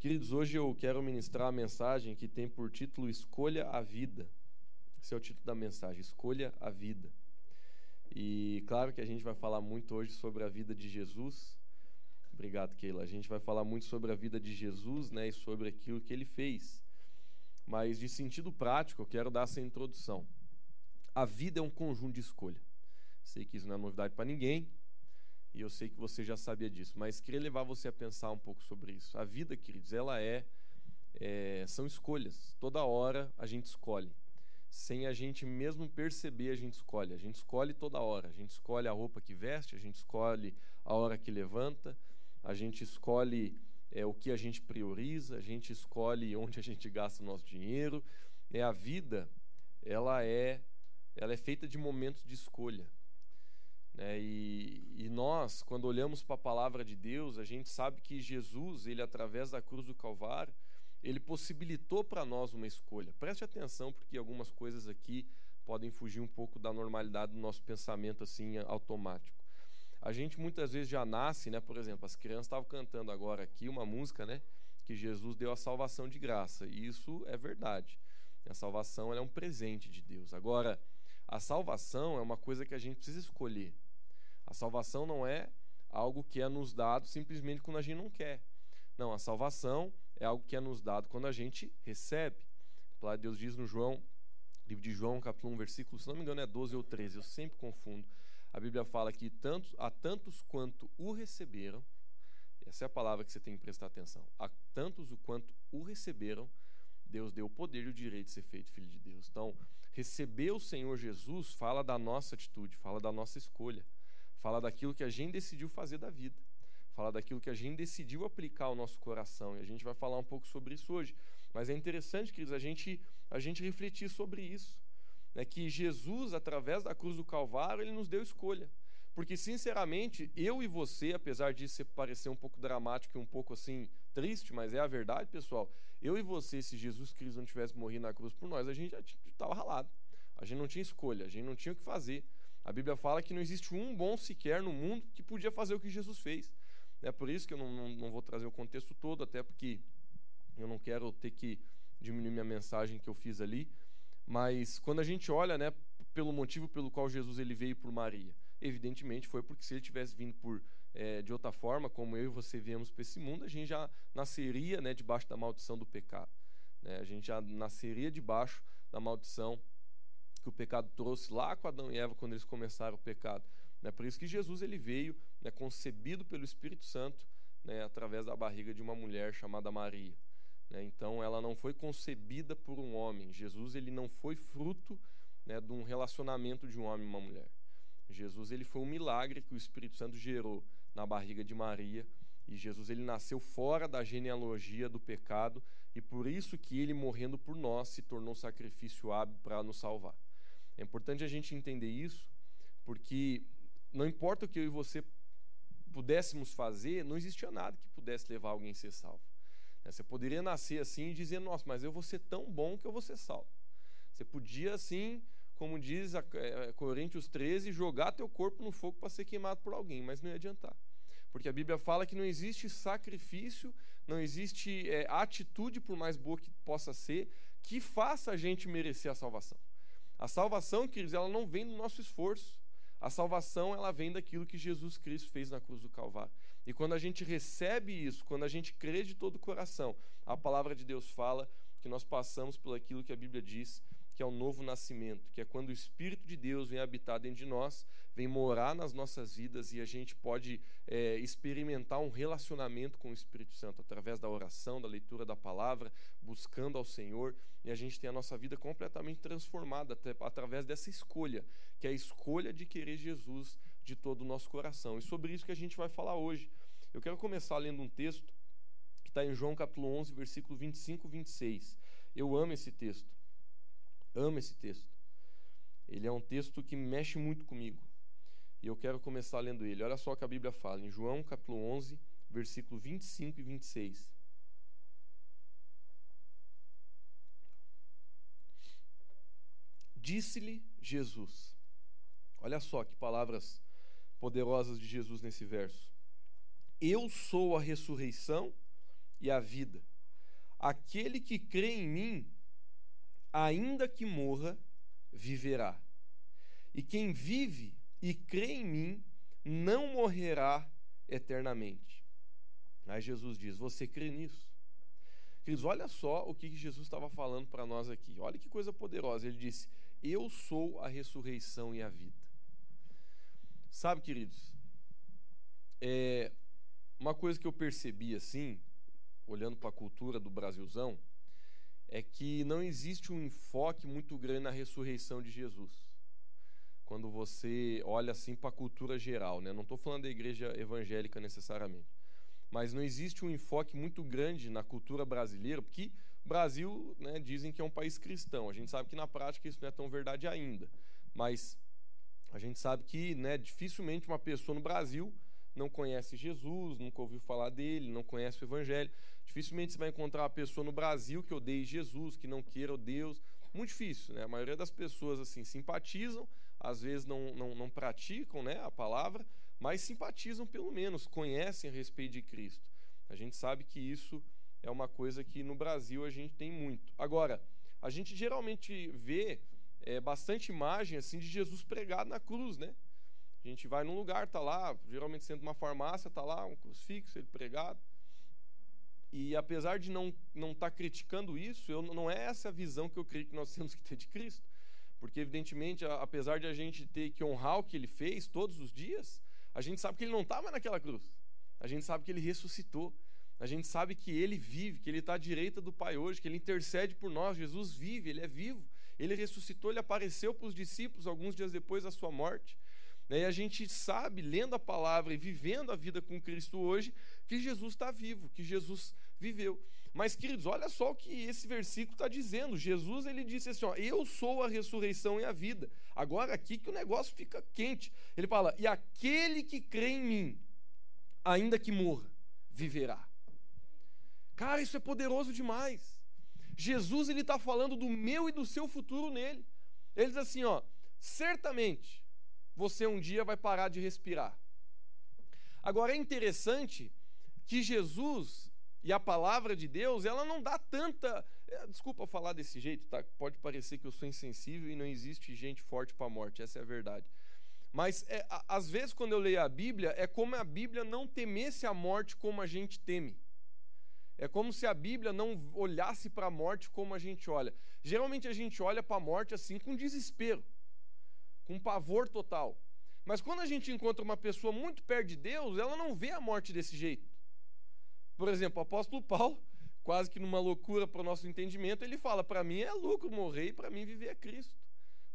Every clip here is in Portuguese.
Queridos, hoje eu quero ministrar a mensagem que tem por título Escolha a Vida. Esse é o título da mensagem, Escolha a Vida. E claro que a gente vai falar muito hoje sobre a vida de Jesus. Obrigado, Keila. A gente vai falar muito sobre a vida de Jesus né, e sobre aquilo que ele fez. Mas de sentido prático, eu quero dar essa introdução. A vida é um conjunto de escolha. Sei que isso não é novidade para ninguém, e eu sei que você já sabia disso, mas queria levar você a pensar um pouco sobre isso. A vida, queridos, ela é, é são escolhas. Toda hora a gente escolhe. Sem a gente mesmo perceber, a gente escolhe. A gente escolhe toda hora. A gente escolhe a roupa que veste, a gente escolhe a hora que levanta, a gente escolhe é, o que a gente prioriza, a gente escolhe onde a gente gasta o nosso dinheiro. É a vida, ela é, ela é feita de momentos de escolha. Né? E, e nós, quando olhamos para a palavra de Deus, a gente sabe que Jesus, ele através da cruz do Calvário, ele possibilitou para nós uma escolha. Preste atenção, porque algumas coisas aqui podem fugir um pouco da normalidade do nosso pensamento assim automático. A gente muitas vezes já nasce, né? Por exemplo, as crianças estavam cantando agora aqui uma música, né? Que Jesus deu a salvação de graça. E isso é verdade. A salvação é um presente de Deus. Agora, a salvação é uma coisa que a gente precisa escolher. A salvação não é algo que é nos dado simplesmente quando a gente não quer. Não, a salvação é algo que é nos dado quando a gente recebe. Deus diz no João, livro de João, capítulo 1, versículo, se não me engano é 12 ou 13, eu sempre confundo. A Bíblia fala que tantos, a tantos quanto o receberam, essa é a palavra que você tem que prestar atenção. A tantos o quanto o receberam, Deus deu o poder e o direito de ser feito filho de Deus. Então, receber o Senhor Jesus fala da nossa atitude, fala da nossa escolha fala daquilo que a gente decidiu fazer da vida, fala daquilo que a gente decidiu aplicar ao nosso coração. E a gente vai falar um pouco sobre isso hoje. Mas é interessante, queridos, a gente, a gente refletir sobre isso. Né? Que Jesus, através da cruz do Calvário, ele nos deu escolha. Porque, sinceramente, eu e você, apesar disso parecer um pouco dramático e um pouco assim triste, mas é a verdade, pessoal. Eu e você, se Jesus Cristo não tivesse morrido na cruz por nós, a gente já estava ralado. A gente não tinha escolha, a gente não tinha o que fazer. A Bíblia fala que não existe um bom sequer no mundo que podia fazer o que Jesus fez. É por isso que eu não, não, não vou trazer o contexto todo, até porque eu não quero ter que diminuir minha mensagem que eu fiz ali. Mas quando a gente olha, né, pelo motivo pelo qual Jesus ele veio por Maria, evidentemente foi porque se ele tivesse vindo por é, de outra forma, como eu e você viemos para esse mundo, a gente já nasceria, né, debaixo da maldição do pecado. Né? A gente já nasceria debaixo da maldição que o pecado trouxe lá com Adão e Eva quando eles começaram o pecado. Né? Por isso que Jesus ele veio né, concebido pelo Espírito Santo né, através da barriga de uma mulher chamada Maria. Né? Então ela não foi concebida por um homem. Jesus ele não foi fruto né, de um relacionamento de um homem e uma mulher. Jesus ele foi um milagre que o Espírito Santo gerou na barriga de Maria e Jesus ele nasceu fora da genealogia do pecado e por isso que ele morrendo por nós se tornou sacrifício hábil para nos salvar. É importante a gente entender isso, porque não importa o que eu e você pudéssemos fazer, não existia nada que pudesse levar alguém a ser salvo. Né, você poderia nascer assim e dizer, nossa, mas eu vou ser tão bom que eu vou ser salvo. Você podia, assim, como diz a, é, Coríntios 13, jogar teu corpo no fogo para ser queimado por alguém, mas não ia adiantar. Porque a Bíblia fala que não existe sacrifício, não existe é, atitude, por mais boa que possa ser, que faça a gente merecer a salvação. A salvação, queridos, ela não vem do nosso esforço. A salvação, ela vem daquilo que Jesus Cristo fez na cruz do Calvário. E quando a gente recebe isso, quando a gente crê de todo o coração, a palavra de Deus fala que nós passamos por aquilo que a Bíblia diz, que é o novo nascimento, que é quando o Espírito de Deus vem habitar dentro de nós, vem morar nas nossas vidas e a gente pode é, experimentar um relacionamento com o Espírito Santo através da oração, da leitura da palavra, buscando ao Senhor e a gente tem a nossa vida completamente transformada até, através dessa escolha, que é a escolha de querer Jesus de todo o nosso coração. E sobre isso que a gente vai falar hoje. Eu quero começar lendo um texto que está em João capítulo 11, versículo 25 e 26. Eu amo esse texto. Amo esse texto. Ele é um texto que mexe muito comigo. E eu quero começar lendo ele. Olha só o que a Bíblia fala, em João capítulo 11, versículo 25 e 26. Disse-lhe Jesus. Olha só que palavras poderosas de Jesus nesse verso. Eu sou a ressurreição e a vida. Aquele que crê em mim, ainda que morra, viverá. E quem vive e crê em mim, não morrerá eternamente. Aí Jesus diz: Você crê nisso? Queridos, olha só o que Jesus estava falando para nós aqui. Olha que coisa poderosa. Ele disse: Eu sou a ressurreição e a vida. Sabe, queridos, é, uma coisa que eu percebi assim, olhando para a cultura do Brasilzão, é que não existe um enfoque muito grande na ressurreição de Jesus. Quando você olha assim para a cultura geral, né? Não estou falando da igreja evangélica necessariamente mas não existe um enfoque muito grande na cultura brasileira, porque Brasil, né, dizem que é um país cristão. A gente sabe que na prática isso não é tão verdade ainda, mas a gente sabe que, né, dificilmente uma pessoa no Brasil não conhece Jesus, nunca ouviu falar dele, não conhece o Evangelho. Dificilmente você vai encontrar uma pessoa no Brasil que odeie Jesus, que não queira o Deus. Muito difícil, né? A maioria das pessoas assim simpatizam, às vezes não, não, não praticam né, a palavra, mas simpatizam pelo menos, conhecem a respeito de Cristo. A gente sabe que isso é uma coisa que no Brasil a gente tem muito. Agora, a gente geralmente vê é, bastante imagem assim de Jesus pregado na cruz, né? A gente vai num lugar, tá lá, geralmente sendo uma farmácia, tá lá um crucifixo, ele pregado. E apesar de não não estar tá criticando isso, eu, não é essa a visão que eu creio que nós temos que ter de Cristo. Porque, evidentemente, a, apesar de a gente ter que honrar o que ele fez todos os dias, a gente sabe que ele não está mais naquela cruz. A gente sabe que ele ressuscitou. A gente sabe que ele vive, que ele está à direita do Pai hoje, que ele intercede por nós. Jesus vive, ele é vivo. Ele ressuscitou, ele apareceu para os discípulos alguns dias depois da sua morte. E a gente sabe, lendo a palavra e vivendo a vida com Cristo hoje, que Jesus está vivo, que Jesus viveu. Mas, queridos, olha só o que esse versículo está dizendo. Jesus ele disse assim: ó, Eu sou a ressurreição e a vida. Agora, aqui que o negócio fica quente. Ele fala: E aquele que crê em mim, ainda que morra, viverá. Cara, isso é poderoso demais. Jesus ele está falando do meu e do seu futuro nele. Ele diz assim: ó, certamente você um dia vai parar de respirar. Agora é interessante que Jesus e a palavra de Deus, ela não dá tanta. É, desculpa falar desse jeito, tá? Pode parecer que eu sou insensível e não existe gente forte para a morte, essa é a verdade. Mas é, às vezes, quando eu leio a Bíblia, é como a Bíblia não temesse a morte como a gente teme. É como se a Bíblia não olhasse para a morte como a gente olha. Geralmente a gente olha para a morte assim com desespero, com pavor total. Mas quando a gente encontra uma pessoa muito perto de Deus, ela não vê a morte desse jeito. Por exemplo, o apóstolo Paulo, quase que numa loucura para o nosso entendimento, ele fala: para mim é lucro morrer e para mim viver é Cristo.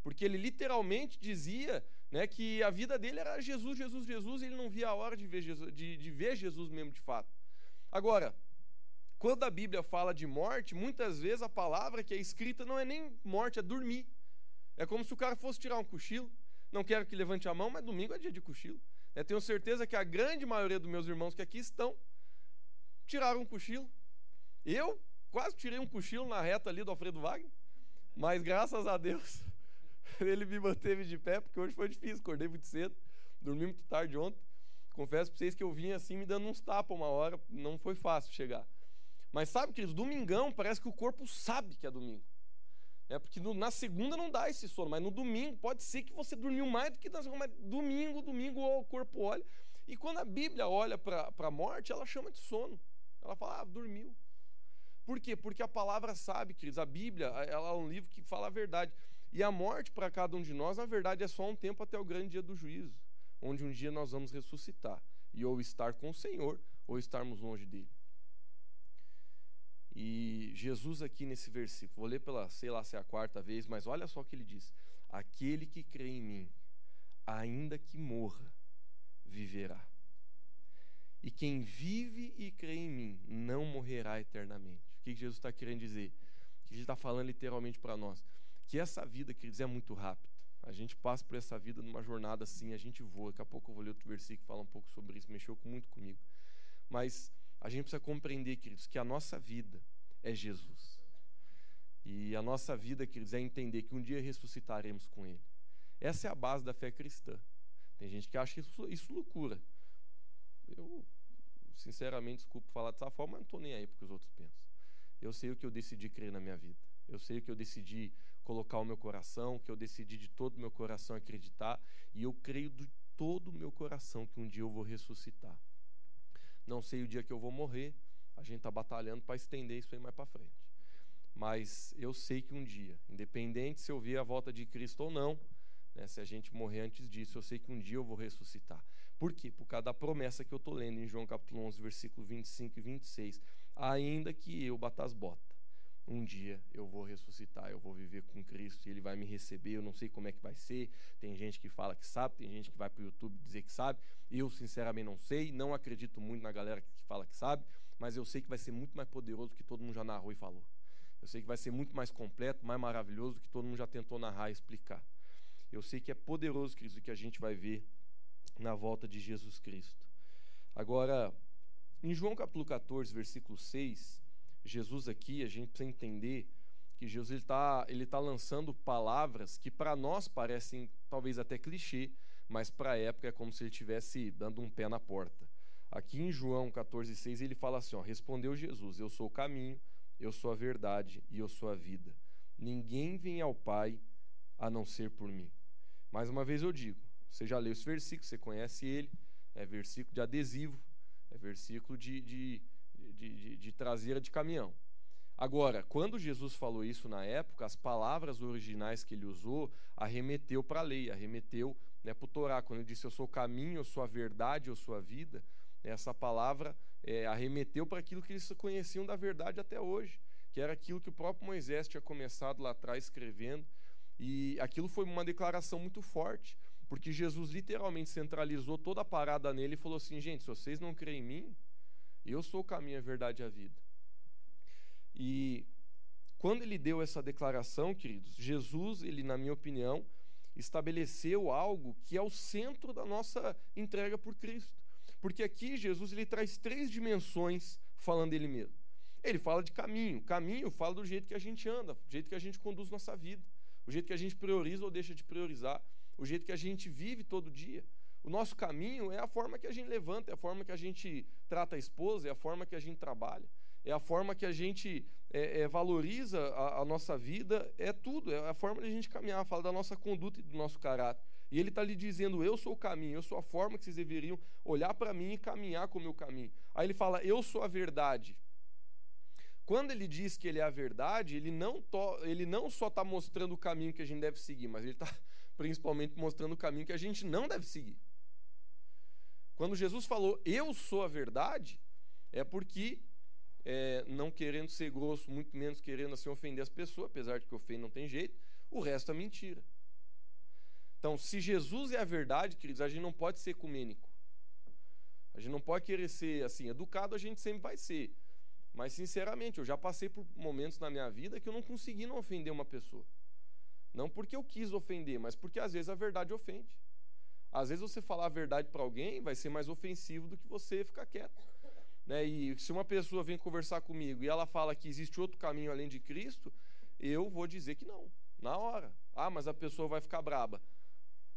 Porque ele literalmente dizia né, que a vida dele era Jesus, Jesus, Jesus, e ele não via a hora de ver Jesus, de, de ver Jesus mesmo de fato. Agora, quando a Bíblia fala de morte, muitas vezes a palavra que é escrita não é nem morte, é dormir. É como se o cara fosse tirar um cochilo. Não quero que levante a mão, mas domingo é dia de cochilo. Eu tenho certeza que a grande maioria dos meus irmãos que aqui estão tiraram um cochilo. Eu quase tirei um cochilo na reta ali do Alfredo Wagner, mas graças a Deus ele me manteve de pé, porque hoje foi difícil, acordei muito cedo, dormi muito tarde ontem. Confesso para vocês que eu vim assim me dando uns tapas uma hora, não foi fácil chegar. Mas sabe, queridos, domingão parece que o corpo sabe que é domingo. É porque no, na segunda não dá esse sono, mas no domingo pode ser que você dormiu mais do que na segunda, mas domingo, domingo o corpo olha. E quando a Bíblia olha para a morte, ela chama de sono. Ela fala, ah, dormiu. Por quê? Porque a palavra sabe, queridos, a Bíblia ela é um livro que fala a verdade. E a morte para cada um de nós, na verdade, é só um tempo até o grande dia do juízo, onde um dia nós vamos ressuscitar e ou estar com o Senhor ou estarmos longe dele. E Jesus aqui nesse versículo, vou ler pela, sei lá se é a quarta vez, mas olha só o que ele diz: Aquele que crê em mim, ainda que morra, viverá. E quem vive e crê em mim não morrerá eternamente. O que Jesus está querendo dizer? O que ele está falando literalmente para nós? Que essa vida, queridos, é muito rápida. A gente passa por essa vida numa jornada assim, a gente voa. Daqui a pouco eu vou ler outro versículo que fala um pouco sobre isso, mexeu muito comigo. Mas a gente precisa compreender, queridos, que a nossa vida é Jesus. E a nossa vida, queridos, é entender que um dia ressuscitaremos com Ele. Essa é a base da fé cristã. Tem gente que acha isso, isso loucura. Eu sinceramente, desculpa falar dessa forma, mas não estou nem aí porque os outros pensam. Eu sei o que eu decidi crer na minha vida. Eu sei o que eu decidi colocar o meu coração, que eu decidi de todo o meu coração acreditar, e eu creio de todo o meu coração que um dia eu vou ressuscitar. Não sei o dia que eu vou morrer, a gente está batalhando para estender isso aí mais para frente. Mas eu sei que um dia, independente se eu ver a volta de Cristo ou não, né, se a gente morrer antes disso, eu sei que um dia eu vou ressuscitar. Por quê? Por causa da promessa que eu estou lendo em João capítulo 11, versículo 25 e 26. Ainda que eu bata as botas, um dia eu vou ressuscitar, eu vou viver com Cristo e Ele vai me receber. Eu não sei como é que vai ser. Tem gente que fala que sabe, tem gente que vai para o YouTube dizer que sabe. Eu, sinceramente, não sei. Não acredito muito na galera que fala que sabe, mas eu sei que vai ser muito mais poderoso do que todo mundo já narrou e falou. Eu sei que vai ser muito mais completo, mais maravilhoso do que todo mundo já tentou narrar e explicar. Eu sei que é poderoso, Cristo, o que a gente vai ver na volta de Jesus Cristo. Agora, em João capítulo 14, versículo 6, Jesus aqui, a gente precisa entender que Jesus está ele tá lançando palavras que para nós parecem talvez até clichê, mas para a época é como se ele estivesse dando um pé na porta. Aqui em João 14,6 ele fala assim: ó, Respondeu Jesus: Eu sou o caminho, eu sou a verdade e eu sou a vida. Ninguém vem ao Pai a não ser por mim. Mais uma vez eu digo: você já leu esse versículo, você conhece ele, é versículo de adesivo, é versículo de, de, de, de, de traseira de caminhão. Agora, quando Jesus falou isso na época, as palavras originais que ele usou arremeteu para a lei, arremeteu né, para o Torá. Quando ele disse eu sou o caminho, eu sou a verdade, eu sou a vida, essa palavra é, arremeteu para aquilo que eles conheciam da verdade até hoje, que era aquilo que o próprio Moisés tinha começado lá atrás escrevendo. E aquilo foi uma declaração muito forte, porque Jesus literalmente centralizou toda a parada nele e falou assim: gente, se vocês não creem em mim, eu sou o caminho, a verdade e a vida. E quando ele deu essa declaração, queridos, Jesus, ele, na minha opinião, estabeleceu algo que é o centro da nossa entrega por Cristo. Porque aqui Jesus ele traz três dimensões falando dele mesmo. Ele fala de caminho. Caminho fala do jeito que a gente anda, do jeito que a gente conduz nossa vida, o jeito que a gente prioriza ou deixa de priorizar, o jeito que a gente vive todo dia. O nosso caminho é a forma que a gente levanta, é a forma que a gente trata a esposa, é a forma que a gente trabalha, é a forma que a gente é, é, valoriza a, a, nossa vida, é tudo, é a forma de a gente caminhar, fala da nossa conduta e do nosso caráter. E ele está lhe dizendo: Eu sou o caminho, eu sou a forma que vocês deveriam olhar para mim e caminhar com o meu caminho. Aí ele fala: Eu sou a verdade. Quando ele diz que ele é a verdade, ele não, to, ele não só está mostrando o caminho que a gente deve seguir, mas ele está principalmente mostrando o caminho que a gente não deve seguir. Quando Jesus falou, eu sou a verdade, é porque, é, não querendo ser grosso, muito menos querendo assim ofender as pessoas, apesar de que ofender não tem jeito, o resto é mentira. Então, se Jesus é a verdade, queridos, a gente não pode ser ecumênico. A gente não pode querer ser assim, educado a gente sempre vai ser. Mas, sinceramente, eu já passei por momentos na minha vida que eu não consegui não ofender uma pessoa. Não porque eu quis ofender, mas porque às vezes a verdade ofende. Às vezes você falar a verdade para alguém vai ser mais ofensivo do que você ficar quieto. Né? E se uma pessoa vem conversar comigo e ela fala que existe outro caminho além de Cristo, eu vou dizer que não, na hora. Ah, mas a pessoa vai ficar braba.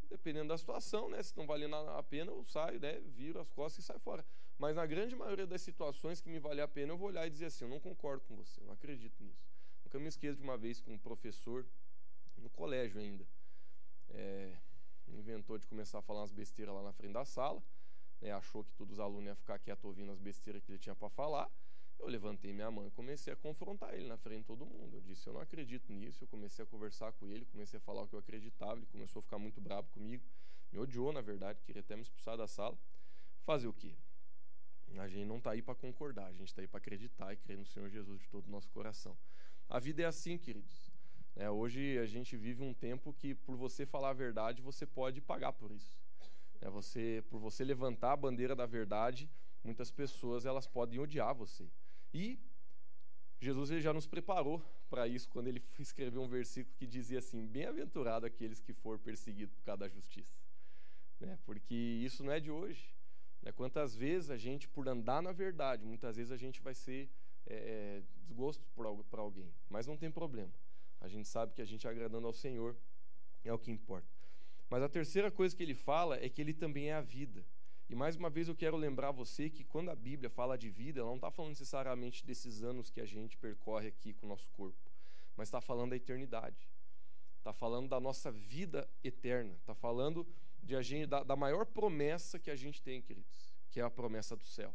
Dependendo da situação, né? Se não vale a pena, eu saio, né? Viro as costas e saio fora. Mas na grande maioria das situações que me vale a pena, eu vou olhar e dizer assim: eu não concordo com você, eu não acredito nisso. Nunca me esqueço de uma vez com um professor, no colégio ainda. É, inventou de começar a falar umas besteiras lá na frente da sala, né, achou que todos os alunos iam ficar quietos ouvindo as besteiras que ele tinha para falar. Eu levantei minha mão e comecei a confrontar ele na frente de todo mundo. Eu disse: Eu não acredito nisso. Eu comecei a conversar com ele, comecei a falar o que eu acreditava. Ele começou a ficar muito bravo comigo, me odiou, na verdade, queria até me expulsar da sala. Fazer o quê? A gente não está aí para concordar, a gente está aí para acreditar e crer no Senhor Jesus de todo o nosso coração. A vida é assim, queridos. É, hoje a gente vive um tempo que, por você falar a verdade, você pode pagar por isso. É, você, por você levantar a bandeira da verdade, muitas pessoas elas podem odiar você. E Jesus ele já nos preparou para isso quando ele escreveu um versículo que dizia assim: Bem-aventurado aqueles que for perseguidos por causa da justiça. Né? Porque isso não é de hoje. Né? Quantas vezes a gente, por andar na verdade, muitas vezes a gente vai ser é, desgosto para alguém. Mas não tem problema. A gente sabe que a gente agradando ao Senhor é o que importa. Mas a terceira coisa que ele fala é que ele também é a vida. E mais uma vez eu quero lembrar você que quando a Bíblia fala de vida, ela não está falando necessariamente desses anos que a gente percorre aqui com o nosso corpo, mas está falando da eternidade. Está falando da nossa vida eterna. Está falando de gente, da, da maior promessa que a gente tem, queridos, que é a promessa do céu.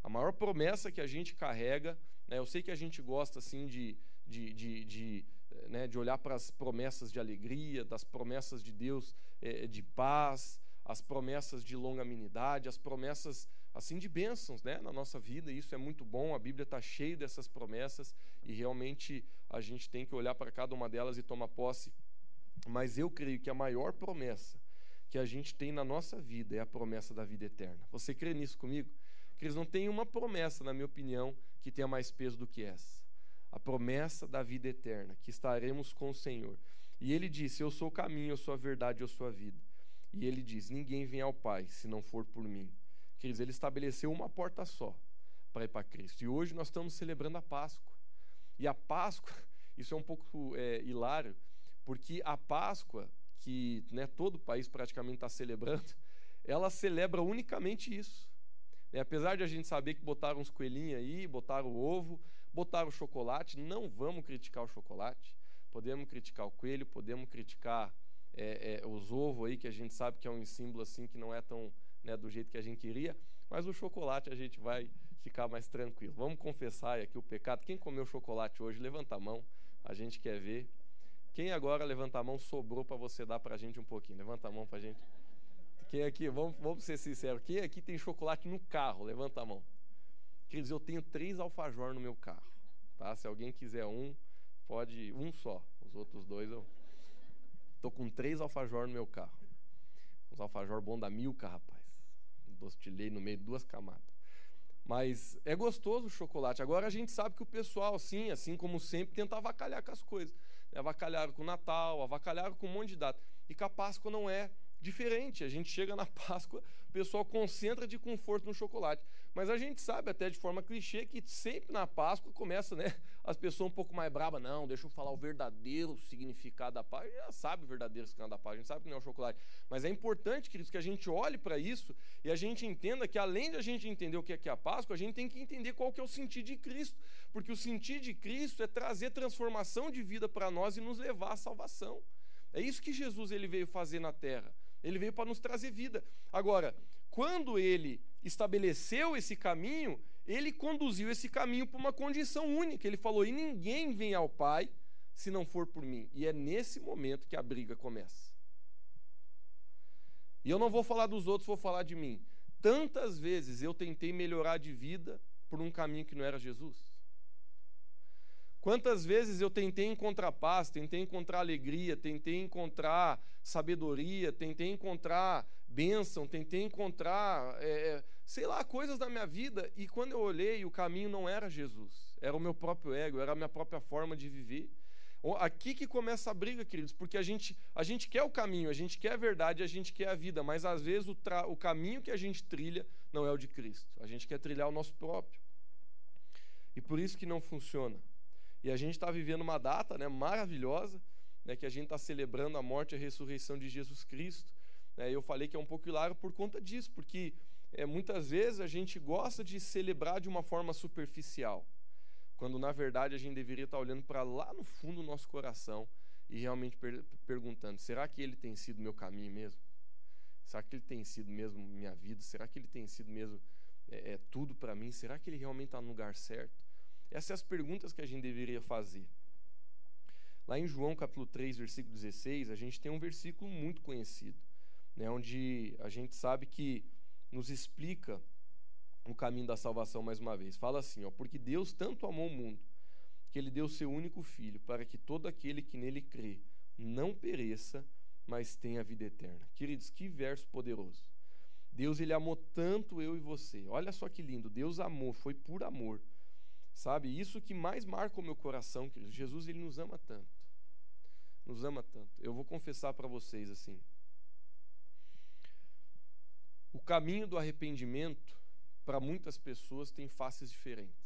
A maior promessa que a gente carrega, né, eu sei que a gente gosta assim de, de, de, de, né, de olhar para as promessas de alegria, das promessas de Deus é, de paz, as promessas de longanimidade, as promessas assim de bênçãos né, na nossa vida. Isso é muito bom, a Bíblia está cheia dessas promessas e realmente a gente tem que olhar para cada uma delas e tomar posse. Mas eu creio que a maior promessa que a gente tem na nossa vida é a promessa da vida eterna. Você crê nisso comigo? Eles não têm uma promessa, na minha opinião, que tenha mais peso do que essa. A promessa da vida eterna, que estaremos com o Senhor. E ele disse: Eu sou o caminho, eu sou a verdade, eu sou a vida. E ele diz: Ninguém vem ao Pai se não for por mim. Queridos, ele estabeleceu uma porta só para ir para Cristo. E hoje nós estamos celebrando a Páscoa. E a Páscoa, isso é um pouco é, hilário, porque a Páscoa, que né, todo o país praticamente está celebrando, ela celebra unicamente isso. E, apesar de a gente saber que botaram uns coelhinhos aí, botaram o ovo, botaram o chocolate, não vamos criticar o chocolate. Podemos criticar o coelho, podemos criticar é, é, os ovos aí, que a gente sabe que é um símbolo assim que não é tão né, do jeito que a gente queria, mas o chocolate a gente vai ficar mais tranquilo. Vamos confessar aqui o pecado. Quem comeu chocolate hoje, levanta a mão, a gente quer ver. Quem agora levanta a mão sobrou para você dar para a gente um pouquinho? Levanta a mão para a gente. Quem aqui, vamos, vamos ser sinceros, quem aqui tem chocolate no carro? Levanta a mão. Queridos, eu tenho três alfajor no meu carro. Tá? Se alguém quiser um, pode um só. Os outros dois eu Tô com três alfajor no meu carro. Uns alfajor bom da Milka, rapaz. Dostilei no meio de duas camadas. Mas é gostoso o chocolate. Agora a gente sabe que o pessoal, sim, assim como sempre, tenta avacalhar com as coisas. Avacalharam com o Natal, avacalharam com um monte de data. E com a Páscoa não é diferente. A gente chega na Páscoa, o pessoal concentra de conforto no chocolate. Mas a gente sabe, até de forma clichê, que sempre na Páscoa começa, né? As pessoas um pouco mais bravas, não, deixa eu falar o verdadeiro significado da paz. Já sabe o verdadeiro significado da paz, a gente sabe que não é o chocolate. Mas é importante, queridos, que a gente olhe para isso e a gente entenda que, além de a gente entender o que é, que é a Páscoa, a gente tem que entender qual que é o sentido de Cristo. Porque o sentido de Cristo é trazer transformação de vida para nós e nos levar à salvação. É isso que Jesus ele veio fazer na terra. Ele veio para nos trazer vida. Agora, quando ele estabeleceu esse caminho, ele conduziu esse caminho para uma condição única. Ele falou: e ninguém vem ao Pai se não for por mim. E é nesse momento que a briga começa. E eu não vou falar dos outros, vou falar de mim. Tantas vezes eu tentei melhorar de vida por um caminho que não era Jesus. Quantas vezes eu tentei encontrar paz, tentei encontrar alegria, tentei encontrar sabedoria, tentei encontrar bênção, tentei encontrar, é, é, sei lá, coisas da minha vida, e quando eu olhei, o caminho não era Jesus, era o meu próprio ego, era a minha própria forma de viver. Aqui que começa a briga, queridos, porque a gente, a gente quer o caminho, a gente quer a verdade, a gente quer a vida, mas às vezes o, o caminho que a gente trilha não é o de Cristo. A gente quer trilhar o nosso próprio. E por isso que não funciona. E a gente está vivendo uma data né, maravilhosa, né, que a gente está celebrando a morte e a ressurreição de Jesus Cristo. Né, eu falei que é um pouco hilário por conta disso, porque é, muitas vezes a gente gosta de celebrar de uma forma superficial, quando na verdade a gente deveria estar tá olhando para lá no fundo do nosso coração e realmente per perguntando: será que ele tem sido meu caminho mesmo? Será que ele tem sido mesmo minha vida? Será que ele tem sido mesmo é, é tudo para mim? Será que ele realmente está no lugar certo? Essas são as perguntas que a gente deveria fazer. Lá em João capítulo 3, versículo 16, a gente tem um versículo muito conhecido, né, onde a gente sabe que nos explica o caminho da salvação mais uma vez. Fala assim, ó, porque Deus tanto amou o mundo que ele deu seu único filho para que todo aquele que nele crê não pereça, mas tenha vida eterna. Queridos, que verso poderoso. Deus ele amou tanto eu e você. Olha só que lindo. Deus amou, foi por amor Sabe? Isso que mais marca o meu coração, queridos. Jesus ele nos ama tanto. Nos ama tanto. Eu vou confessar para vocês assim. O caminho do arrependimento para muitas pessoas tem faces diferentes.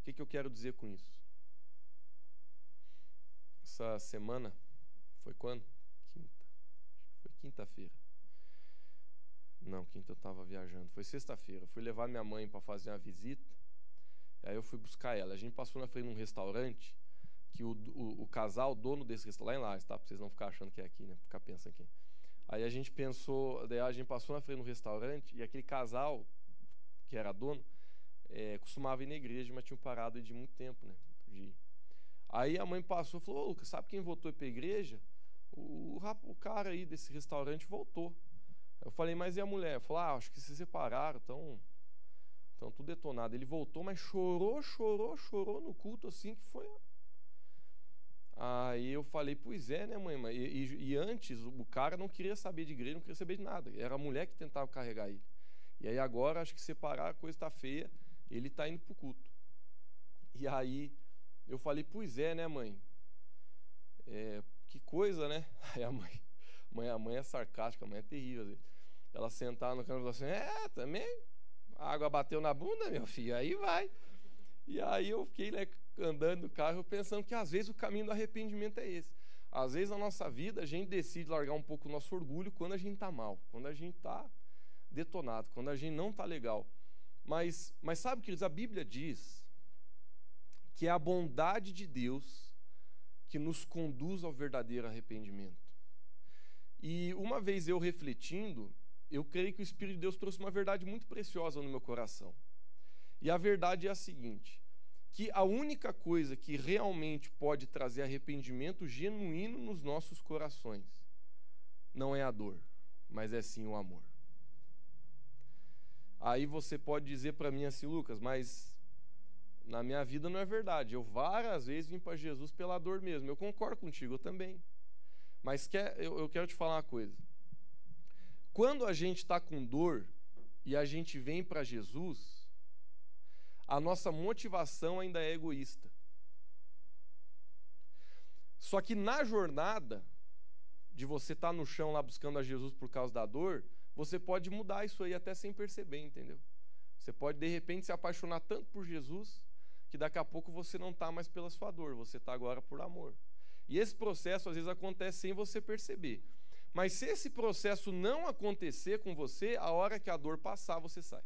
O que, que eu quero dizer com isso? Essa semana foi quando? Quinta. Foi quinta-feira. Não, quinta eu estava viajando. Foi sexta-feira. Fui levar minha mãe para fazer uma visita. Aí eu fui buscar ela. A gente passou na frente de um restaurante que o, o, o casal, dono desse restaurante, lá em Lages, tá? Pra vocês não ficarem achando que é aqui, né? Ficar pensando aqui. Aí a gente pensou, daí a gente passou na frente do restaurante e aquele casal, que era dono, é, costumava ir na igreja, mas tinham parado de muito tempo, né? De Aí a mãe passou e falou: Ô, Lucas, sabe quem voltou para a igreja? O, o, o, cara aí desse restaurante voltou. Eu falei: Mas e a mulher? Falou: Ah, acho que se separaram, estão tão tudo detonado. Ele voltou, mas chorou, chorou, chorou no culto assim que foi. Aí eu falei: Pois é, né, mãe? E, e, e antes o cara não queria saber de igreja, não queria saber de nada. Era a mulher que tentava carregar ele. E aí agora, acho que separar, a coisa está feia, ele está indo para o culto. E aí eu falei, pois é, né, mãe? É, que coisa, né? Aí a mãe, mãe, a mãe é sarcástica, a mãe é terrível. Ela sentava no canto e falou assim: É, também. A água bateu na bunda, meu filho, aí vai. E aí eu fiquei né, andando no carro pensando que às vezes o caminho do arrependimento é esse. Às vezes na nossa vida a gente decide largar um pouco o nosso orgulho quando a gente está mal, quando a gente está detonado, quando a gente não está legal. Mas, mas sabe, queridos, a Bíblia diz que é a bondade de Deus que nos conduz ao verdadeiro arrependimento. E uma vez eu refletindo, eu creio que o Espírito de Deus trouxe uma verdade muito preciosa no meu coração. E a verdade é a seguinte: que a única coisa que realmente pode trazer arrependimento genuíno nos nossos corações não é a dor, mas é sim o amor. Aí você pode dizer para mim assim, Lucas, mas na minha vida não é verdade. Eu várias vezes vim para Jesus pela dor mesmo. Eu concordo contigo, eu também. Mas quer, eu, eu quero te falar uma coisa. Quando a gente está com dor e a gente vem para Jesus, a nossa motivação ainda é egoísta. Só que na jornada de você estar tá no chão lá buscando a Jesus por causa da dor, você pode mudar isso aí até sem perceber, entendeu? Você pode de repente se apaixonar tanto por Jesus que daqui a pouco você não está mais pela sua dor, você está agora por amor. E esse processo às vezes acontece sem você perceber. Mas se esse processo não acontecer com você, a hora que a dor passar, você sai.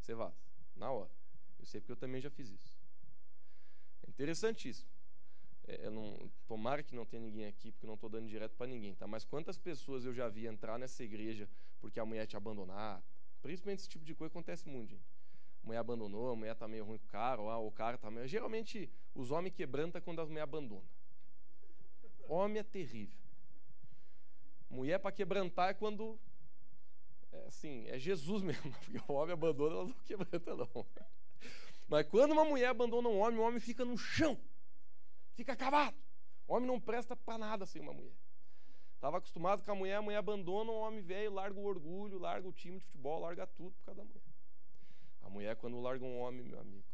Você vaza, na hora. Eu sei porque eu também já fiz isso. É interessantíssimo. É, não, tomara que não tenha ninguém aqui, porque eu não estou dando direto para ninguém, tá? Mas quantas pessoas eu já vi entrar nessa igreja porque a mulher te abandonar? Principalmente esse tipo de coisa acontece muito, gente mulher abandonou, a mulher tá meio ruim com o cara, ou o cara tá meio. Geralmente os homens quebrantam quando a mulher abandona. Homem é terrível. Mulher para quebrantar é quando. É assim, é Jesus mesmo, porque o homem abandona, ela não quebranta, não. Mas quando uma mulher abandona um homem, o homem fica no chão, fica acabado. O homem não presta para nada sem uma mulher. Estava acostumado com a mulher, a mulher abandona, o homem velho larga o orgulho, larga o time de futebol, larga tudo por causa da mulher. A mulher, quando larga um homem, meu amigo,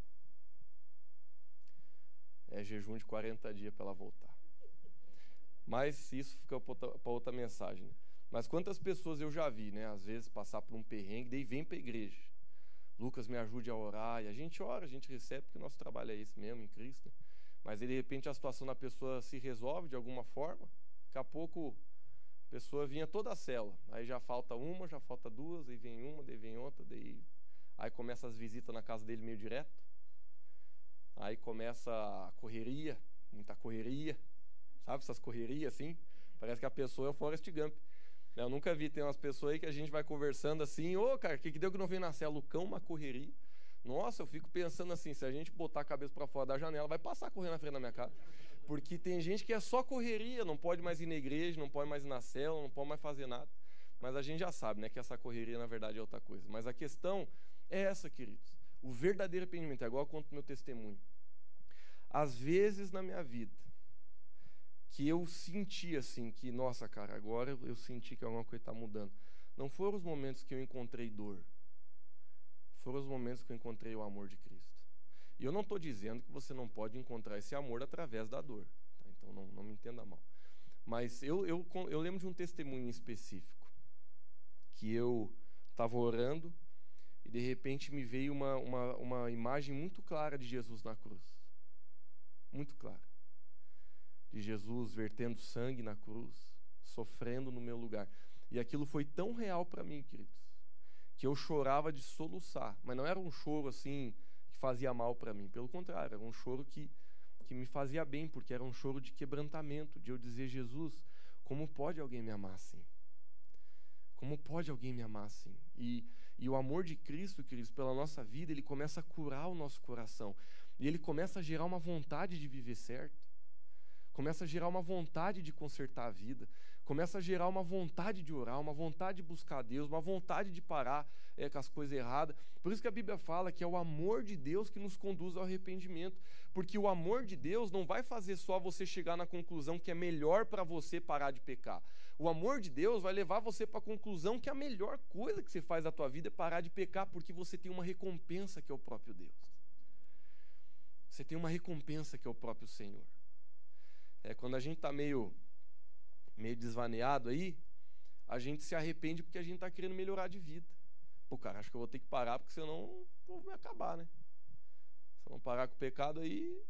é jejum de 40 dias para ela voltar. Mas isso fica para outra mensagem. Né? Mas quantas pessoas eu já vi, né? Às vezes passar por um perrengue, daí vem para a igreja. Lucas, me ajude a orar. E a gente ora, a gente recebe, porque o nosso trabalho é esse mesmo, em Cristo. Né? Mas aí, de repente a situação da pessoa se resolve de alguma forma. Daqui a pouco a pessoa vinha toda a cela. Aí já falta uma, já falta duas, aí vem uma, daí vem outra, daí Aí começa as visitas na casa dele meio direto. Aí começa a correria, muita correria. Sabe essas correrias assim? Parece que a pessoa é o Forrest Gump. Eu nunca vi, tem umas pessoas aí que a gente vai conversando assim, ô oh, cara, o que, que deu que não vem na cela? Lucão, uma correria. Nossa, eu fico pensando assim, se a gente botar a cabeça para fora da janela, vai passar correndo na frente da minha casa. Porque tem gente que é só correria, não pode mais ir na igreja, não pode mais ir na cela, não pode mais fazer nada. Mas a gente já sabe, né, que essa correria na verdade é outra coisa. Mas a questão é essa, queridos. O verdadeiro arrependimento, é igual eu conto meu testemunho. Às vezes na minha vida, que eu senti assim, que, nossa, cara, agora eu senti que alguma coisa está mudando. Não foram os momentos que eu encontrei dor. Foram os momentos que eu encontrei o amor de Cristo. E eu não estou dizendo que você não pode encontrar esse amor através da dor. Tá? Então não, não me entenda mal. Mas eu, eu, eu lembro de um testemunho específico. Que eu estava orando e de repente me veio uma, uma, uma imagem muito clara de Jesus na cruz. Muito clara. De Jesus vertendo sangue na cruz, sofrendo no meu lugar. E aquilo foi tão real para mim, queridos, que eu chorava de soluçar, mas não era um choro assim que fazia mal para mim, pelo contrário, era um choro que que me fazia bem, porque era um choro de quebrantamento, de eu dizer Jesus, como pode alguém me amar assim? Como pode alguém me amar assim? E, e o amor de Cristo, queridos, pela nossa vida, ele começa a curar o nosso coração. E ele começa a gerar uma vontade de viver certo. Começa a gerar uma vontade de consertar a vida começa a gerar uma vontade de orar, uma vontade de buscar Deus, uma vontade de parar é, com as coisas erradas. Por isso que a Bíblia fala que é o amor de Deus que nos conduz ao arrependimento. Porque o amor de Deus não vai fazer só você chegar na conclusão que é melhor para você parar de pecar. O amor de Deus vai levar você para a conclusão que a melhor coisa que você faz da tua vida é parar de pecar, porque você tem uma recompensa que é o próprio Deus. Você tem uma recompensa que é o próprio Senhor. É quando a gente está meio meio desvaneado aí, a gente se arrepende porque a gente está querendo melhorar de vida. Pô, cara, acho que eu vou ter que parar porque senão vou me acabar, né? Se eu não parar com o pecado aí,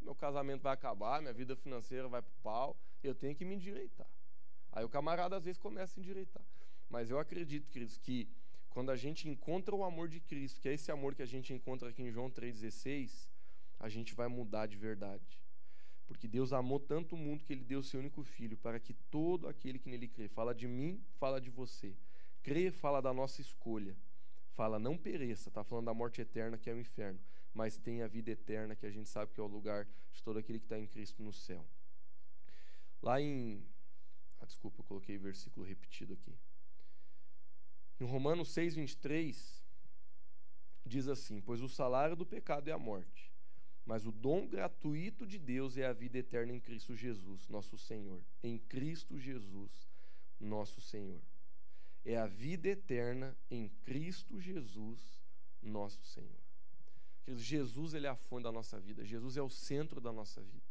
meu casamento vai acabar, minha vida financeira vai pro pau, eu tenho que me endireitar. Aí o camarada às vezes começa a endireitar. Mas eu acredito, queridos, que quando a gente encontra o amor de Cristo, que é esse amor que a gente encontra aqui em João 3,16, a gente vai mudar de verdade. Porque Deus amou tanto o mundo que ele deu o seu único filho, para que todo aquele que nele crê, fala de mim, fala de você. Crê, fala da nossa escolha. Fala, não pereça, está falando da morte eterna, que é o inferno, mas tem a vida eterna, que a gente sabe que é o lugar de todo aquele que está em Cristo no céu. Lá em. Ah, desculpa, eu coloquei versículo repetido aqui. Em Romanos 6, 23, diz assim: Pois o salário do pecado é a morte mas o dom gratuito de Deus é a vida eterna em Cristo Jesus, nosso Senhor. Em Cristo Jesus, nosso Senhor. É a vida eterna em Cristo Jesus, nosso Senhor. Jesus ele é a fonte da nossa vida. Jesus é o centro da nossa vida.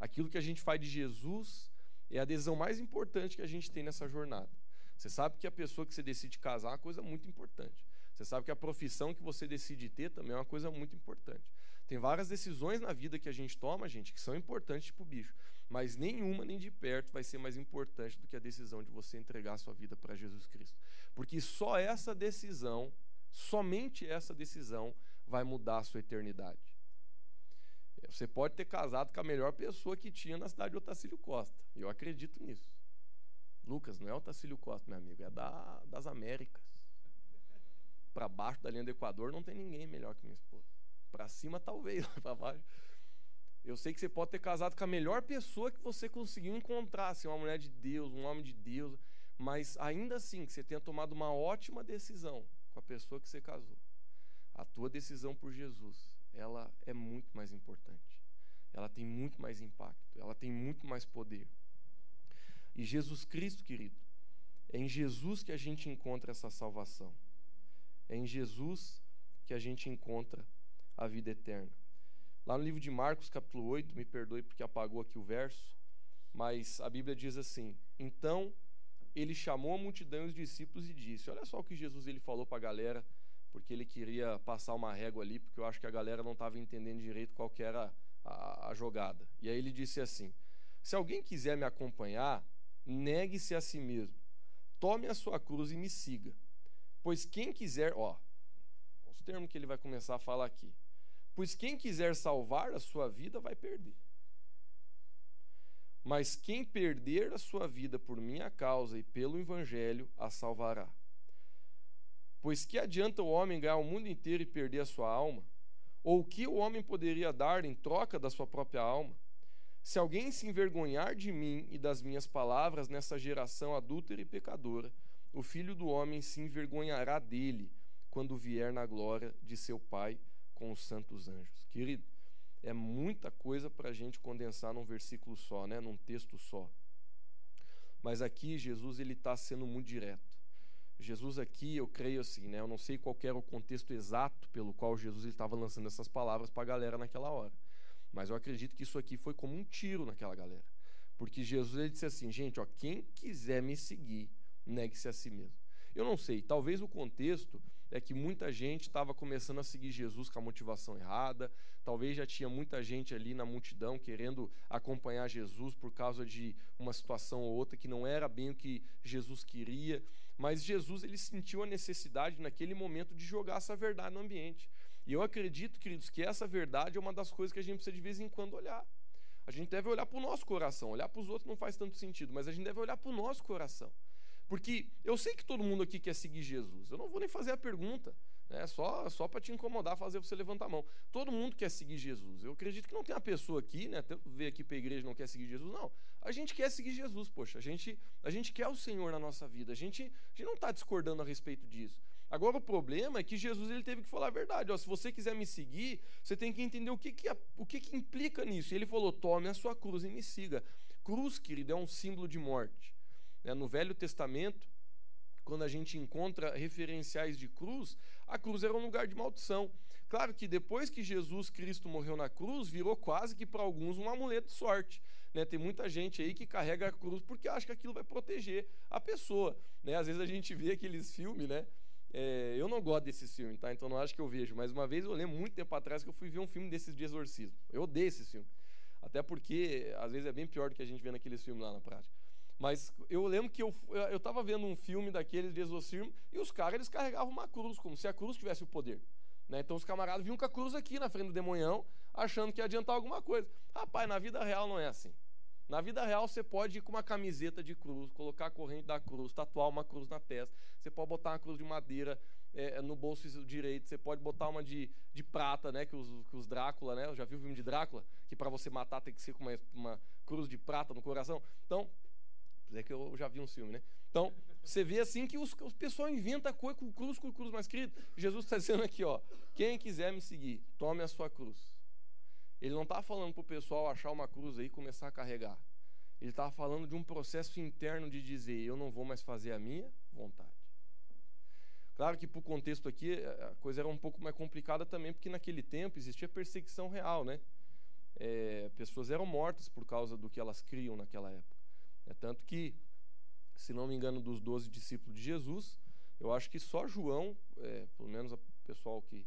Aquilo que a gente faz de Jesus é a adesão mais importante que a gente tem nessa jornada. Você sabe que a pessoa que você decide casar é uma coisa muito importante. Você sabe que a profissão que você decide ter também é uma coisa muito importante. Tem várias decisões na vida que a gente toma, gente, que são importantes para o bicho. Mas nenhuma, nem de perto, vai ser mais importante do que a decisão de você entregar a sua vida para Jesus Cristo. Porque só essa decisão, somente essa decisão, vai mudar a sua eternidade. Você pode ter casado com a melhor pessoa que tinha na cidade de Otacílio Costa. Eu acredito nisso. Lucas, não é Otacílio Costa, meu amigo, é da, das Américas. Para baixo da linha do Equador não tem ninguém melhor que minha esposa. Para cima, talvez, para baixo. Eu sei que você pode ter casado com a melhor pessoa que você conseguiu encontrar, assim, uma mulher de Deus, um homem de Deus, mas ainda assim que você tenha tomado uma ótima decisão com a pessoa que você casou. A tua decisão por Jesus, ela é muito mais importante. Ela tem muito mais impacto, ela tem muito mais poder. E Jesus Cristo, querido, é em Jesus que a gente encontra essa salvação. É em Jesus que a gente encontra a vida eterna. Lá no livro de Marcos, capítulo 8, me perdoe porque apagou aqui o verso, mas a Bíblia diz assim: Então ele chamou a multidão e os discípulos e disse: Olha só o que Jesus ele falou para a galera, porque ele queria passar uma régua ali, porque eu acho que a galera não estava entendendo direito qual era a, a jogada. E aí ele disse assim: Se alguém quiser me acompanhar, negue-se a si mesmo, tome a sua cruz e me siga. Pois quem quiser, ó, os termos que ele vai começar a falar aqui. Pois quem quiser salvar a sua vida vai perder. Mas quem perder a sua vida por minha causa e pelo evangelho a salvará. Pois que adianta o homem ganhar o mundo inteiro e perder a sua alma? Ou o que o homem poderia dar em troca da sua própria alma? Se alguém se envergonhar de mim e das minhas palavras nessa geração adúltera e pecadora, o filho do homem se envergonhará dele quando vier na glória de seu Pai com os santos anjos. Querido, é muita coisa para a gente condensar num versículo só, né? num texto só. Mas aqui Jesus ele está sendo muito direto. Jesus aqui, eu creio assim, né? Eu não sei qual era o contexto exato pelo qual Jesus estava lançando essas palavras para a galera naquela hora. Mas eu acredito que isso aqui foi como um tiro naquela galera. Porque Jesus ele disse assim, gente, ó, quem quiser me seguir, negue-se a si mesmo. Eu não sei, talvez o contexto é que muita gente estava começando a seguir Jesus com a motivação errada, talvez já tinha muita gente ali na multidão querendo acompanhar Jesus por causa de uma situação ou outra que não era bem o que Jesus queria. Mas Jesus ele sentiu a necessidade naquele momento de jogar essa verdade no ambiente. E eu acredito, queridos, que essa verdade é uma das coisas que a gente precisa de vez em quando olhar. A gente deve olhar para o nosso coração. Olhar para os outros não faz tanto sentido, mas a gente deve olhar para o nosso coração. Porque eu sei que todo mundo aqui quer seguir Jesus. Eu não vou nem fazer a pergunta. É só, só para te incomodar, fazer você levantar a mão. Todo mundo quer seguir Jesus. Eu acredito que não tem uma pessoa aqui, né? Ver aqui para a igreja não quer seguir Jesus. Não. A gente quer seguir Jesus, poxa. A gente, a gente quer o Senhor na nossa vida. A gente, a gente não está discordando a respeito disso. Agora o problema é que Jesus ele teve que falar a verdade. Ó, se você quiser me seguir, você tem que entender o que, que, o que, que implica nisso. E ele falou: tome a sua cruz e me siga. Cruz, querido, é um símbolo de morte. Né? No Velho Testamento, quando a gente encontra referenciais de cruz, a cruz era um lugar de maldição. Claro que depois que Jesus Cristo morreu na cruz, virou quase que para alguns um amuleto de sorte. Né? Tem muita gente aí que carrega a cruz porque acha que aquilo vai proteger a pessoa. Né? Às vezes a gente vê aqueles filmes, né? É, eu não gosto desses filmes, tá? Então não acho que eu vejo. Mas uma vez eu lembro muito tempo atrás que eu fui ver um filme desses de exorcismo. Eu odeio esse filme. Até porque às vezes é bem pior do que a gente vê naqueles filmes lá na prática. Mas eu lembro que eu, eu tava vendo um filme daqueles de exorcismo e os caras eles carregavam uma cruz, como se a cruz tivesse o poder. Né? Então os camaradas vinham com a cruz aqui na frente do demonhão, achando que ia adiantar alguma coisa. Rapaz, na vida real não é assim. Na vida real você pode ir com uma camiseta de cruz, colocar a corrente da cruz, tatuar uma cruz na testa. Você pode botar uma cruz de madeira é, no bolso direito. Você pode botar uma de, de prata, né? Que os, que os Drácula, né? Eu já vi o filme de Drácula, que para você matar tem que ser com uma, uma cruz de prata no coração. Então, é que eu já vi um filme, né? Então, você vê assim que os, o pessoal inventa coisa com cruz, com cruz. Mas, querido, Jesus está dizendo aqui, ó. Quem quiser me seguir, tome a sua cruz. Ele não está falando para o pessoal achar uma cruz aí e começar a carregar. Ele estava falando de um processo interno de dizer: eu não vou mais fazer a minha vontade. Claro que, para o contexto aqui, a coisa era um pouco mais complicada também, porque naquele tempo existia perseguição real, né? É, pessoas eram mortas por causa do que elas criam naquela época. É tanto que, se não me engano, dos doze discípulos de Jesus, eu acho que só João, é, pelo menos o pessoal que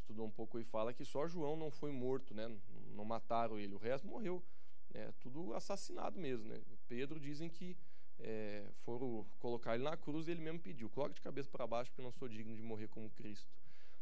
estudou um pouco aí fala que só João não foi morto, né? Não mataram ele, o resto morreu, é tudo assassinado mesmo, né? Pedro dizem que é, foram colocar ele na cruz e ele mesmo pediu: coloque de cabeça para baixo porque não sou digno de morrer como Cristo.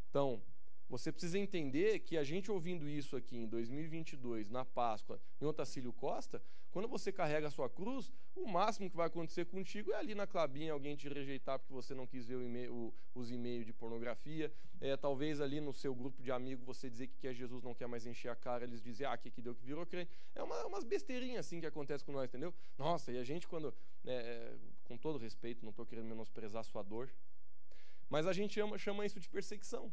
Então, você precisa entender que a gente ouvindo isso aqui em 2022, na Páscoa, em Otacílio Costa, quando você carrega a sua cruz, o máximo que vai acontecer contigo é ali na clabinha alguém te rejeitar porque você não quis ver o os e-mails de pornografia. É, talvez ali no seu grupo de amigos você dizer que quer Jesus, não quer mais encher a cara, eles dizem, ah, que que deu que virou crente. É uma, umas besteirinhas assim que acontece com nós, entendeu? Nossa, e a gente quando, né, é, com todo respeito, não estou querendo menosprezar a sua dor, mas a gente chama, chama isso de perseguição.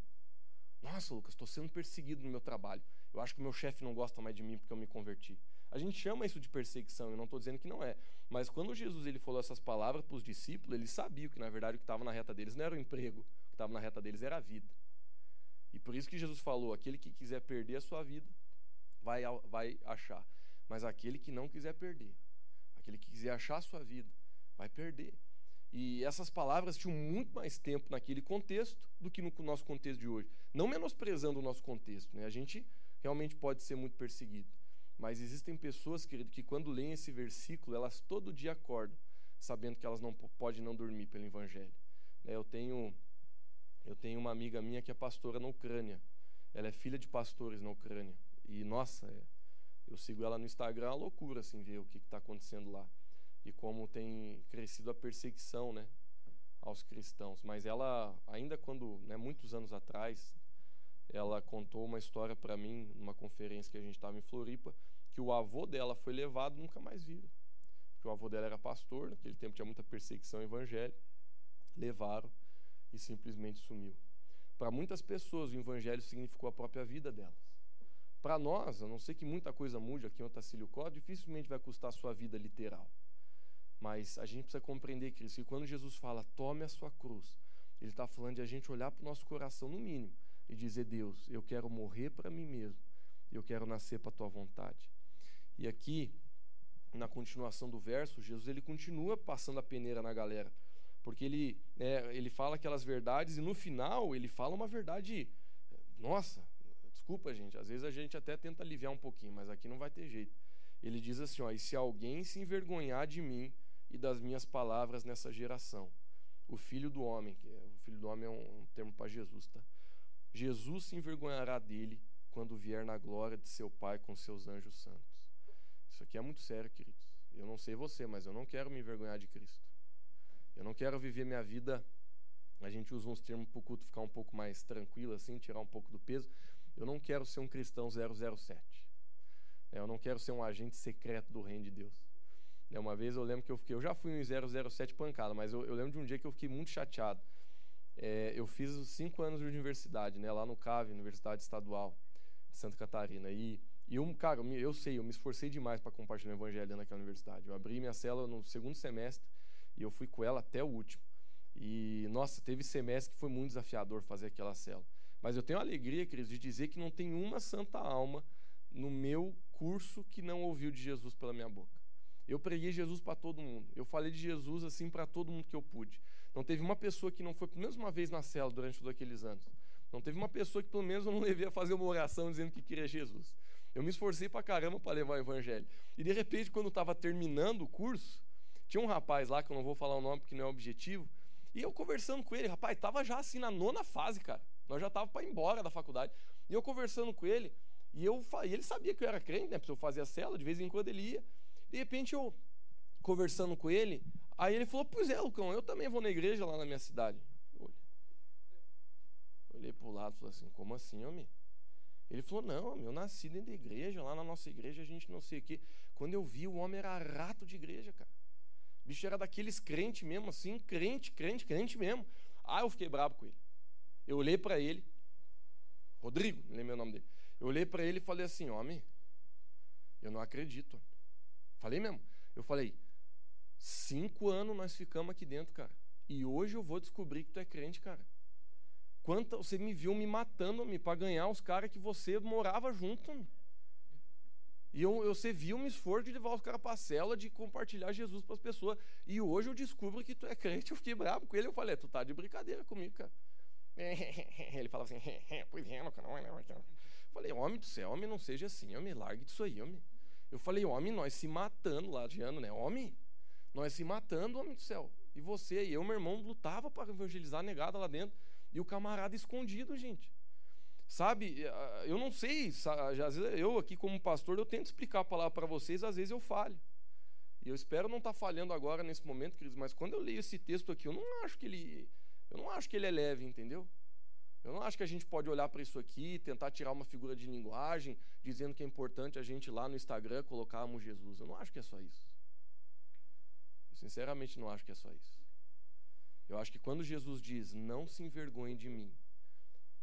Nossa, Lucas, estou sendo perseguido no meu trabalho. Eu acho que o meu chefe não gosta mais de mim porque eu me converti. A gente chama isso de perseguição, eu não estou dizendo que não é. Mas quando Jesus ele falou essas palavras para os discípulos, ele sabia que na verdade o que estava na reta deles não era o emprego, o que estava na reta deles era a vida. E por isso que Jesus falou: aquele que quiser perder a sua vida, vai, vai achar. Mas aquele que não quiser perder, aquele que quiser achar a sua vida, vai perder. E essas palavras tinham muito mais tempo naquele contexto do que no nosso contexto de hoje. Não menosprezando o nosso contexto, né? A gente realmente pode ser muito perseguido. Mas existem pessoas, querido, que quando leem esse versículo, elas todo dia acordam, sabendo que elas não podem não dormir pelo Evangelho. Né? Eu tenho, eu tenho uma amiga minha que é pastora na Ucrânia. Ela é filha de pastores na Ucrânia. E, nossa, é, eu sigo ela no Instagram, é uma loucura, assim, ver o que está acontecendo lá e como tem crescido a perseguição, né, aos cristãos. Mas ela, ainda quando, né, muitos anos atrás, ela contou uma história para mim numa conferência que a gente estava em Floripa, que o avô dela foi levado, nunca mais viram. Porque o avô dela era pastor, naquele tempo tinha muita perseguição evangélica. Levaram e simplesmente sumiu. Para muitas pessoas, o evangelho significou a própria vida delas. Para nós, a não ser que muita coisa mude aqui em Otacílio Có, dificilmente vai custar a sua vida literal. Mas a gente precisa compreender, Cristo, que quando Jesus fala, tome a sua cruz, ele está falando de a gente olhar para o nosso coração, no mínimo, e dizer: Deus, eu quero morrer para mim mesmo, eu quero nascer para a tua vontade. E aqui, na continuação do verso, Jesus ele continua passando a peneira na galera, porque ele, é, ele fala aquelas verdades e no final ele fala uma verdade. Nossa, desculpa, gente, às vezes a gente até tenta aliviar um pouquinho, mas aqui não vai ter jeito. Ele diz assim: ó, e se alguém se envergonhar de mim e das minhas palavras nessa geração. o filho do homem, que é, o filho do homem é um, um termo para Jesus, tá? Jesus se envergonhará dele quando vier na glória de seu Pai com seus anjos santos. Isso aqui é muito sério, queridos. Eu não sei você, mas eu não quero me envergonhar de Cristo. Eu não quero viver minha vida. A gente usa uns termos para o culto ficar um pouco mais tranquilo, assim, tirar um pouco do peso. Eu não quero ser um cristão 007. Eu não quero ser um agente secreto do reino de Deus. Uma vez eu lembro que eu fiquei, eu já fui um 007 pancada, mas eu, eu lembro de um dia que eu fiquei muito chateado. É, eu fiz os cinco anos de universidade, né, lá no CAV, Universidade Estadual Santa Catarina. E, e eu, cara, eu sei, eu me esforcei demais para compartilhar o evangelho naquela universidade. Eu abri minha cela no segundo semestre e eu fui com ela até o último. E, nossa, teve semestre que foi muito desafiador fazer aquela cela. Mas eu tenho a alegria, queridos, de dizer que não tem uma santa alma no meu curso que não ouviu de Jesus pela minha boca. Eu preguei Jesus para todo mundo. Eu falei de Jesus assim para todo mundo que eu pude. Não teve uma pessoa que não foi pelo menos uma vez na cela durante todos aqueles anos. Não teve uma pessoa que pelo menos eu não levei a fazer uma oração dizendo que queria Jesus. Eu me esforcei para caramba para levar o evangelho. E de repente, quando estava terminando o curso, tinha um rapaz lá, que eu não vou falar o nome porque não é objetivo, e eu conversando com ele, rapaz, estava já assim na nona fase, cara. Nós já estava para ir embora da faculdade. E eu conversando com ele, e, eu, e ele sabia que eu era crente, né? Porque eu fazia cela, de vez em quando ele ia. De repente eu, conversando com ele, aí ele falou: Pois é, Lucão, eu também vou na igreja lá na minha cidade. Eu olhei para o lado e falei assim: Como assim, homem? Ele falou: Não, homem, eu nasci dentro da igreja, lá na nossa igreja a gente não sei o quê. Quando eu vi, o homem era rato de igreja, cara. O bicho era daqueles crente mesmo, assim, crente, crente, crente mesmo. Ah, eu fiquei bravo com ele. Eu olhei para ele, Rodrigo, não lembro o nome dele. Eu olhei para ele e falei assim: Homem, eu não acredito. Falei mesmo. Eu falei: Cinco anos nós ficamos aqui dentro, cara. E hoje eu vou descobrir que tu é crente, cara. Quanta, você me viu me matando me para ganhar os caras que você morava junto. E eu, eu, você viu me esforço de levar os caras para a cela, de compartilhar Jesus para as pessoas. E hoje eu descubro que tu é crente. Eu fiquei bravo com ele. Eu falei: Tu tá de brincadeira comigo, cara. Ele falava assim: Pois é, não, não, não. Eu falei: Homem do céu, homem, não seja assim. Homem, largue disso aí, homem. Eu falei: Homem, nós se matando lá de ano, né? Homem, nós se matando, homem do céu. E você e eu, meu irmão, lutava para evangelizar a negada lá dentro. E o camarada escondido, gente. Sabe, eu não sei, às vezes eu aqui como pastor, eu tento explicar a palavra para vocês, às vezes eu falho. E eu espero não estar tá falhando agora nesse momento, queridos, mas quando eu leio esse texto aqui, eu não acho que ele, eu não acho que ele é leve, entendeu? Eu não acho que a gente pode olhar para isso aqui, tentar tirar uma figura de linguagem, dizendo que é importante a gente lá no Instagram colocarmos Jesus. Eu não acho que é só isso. Sinceramente, não acho que é só isso. Eu acho que quando Jesus diz, não se envergonhe de mim,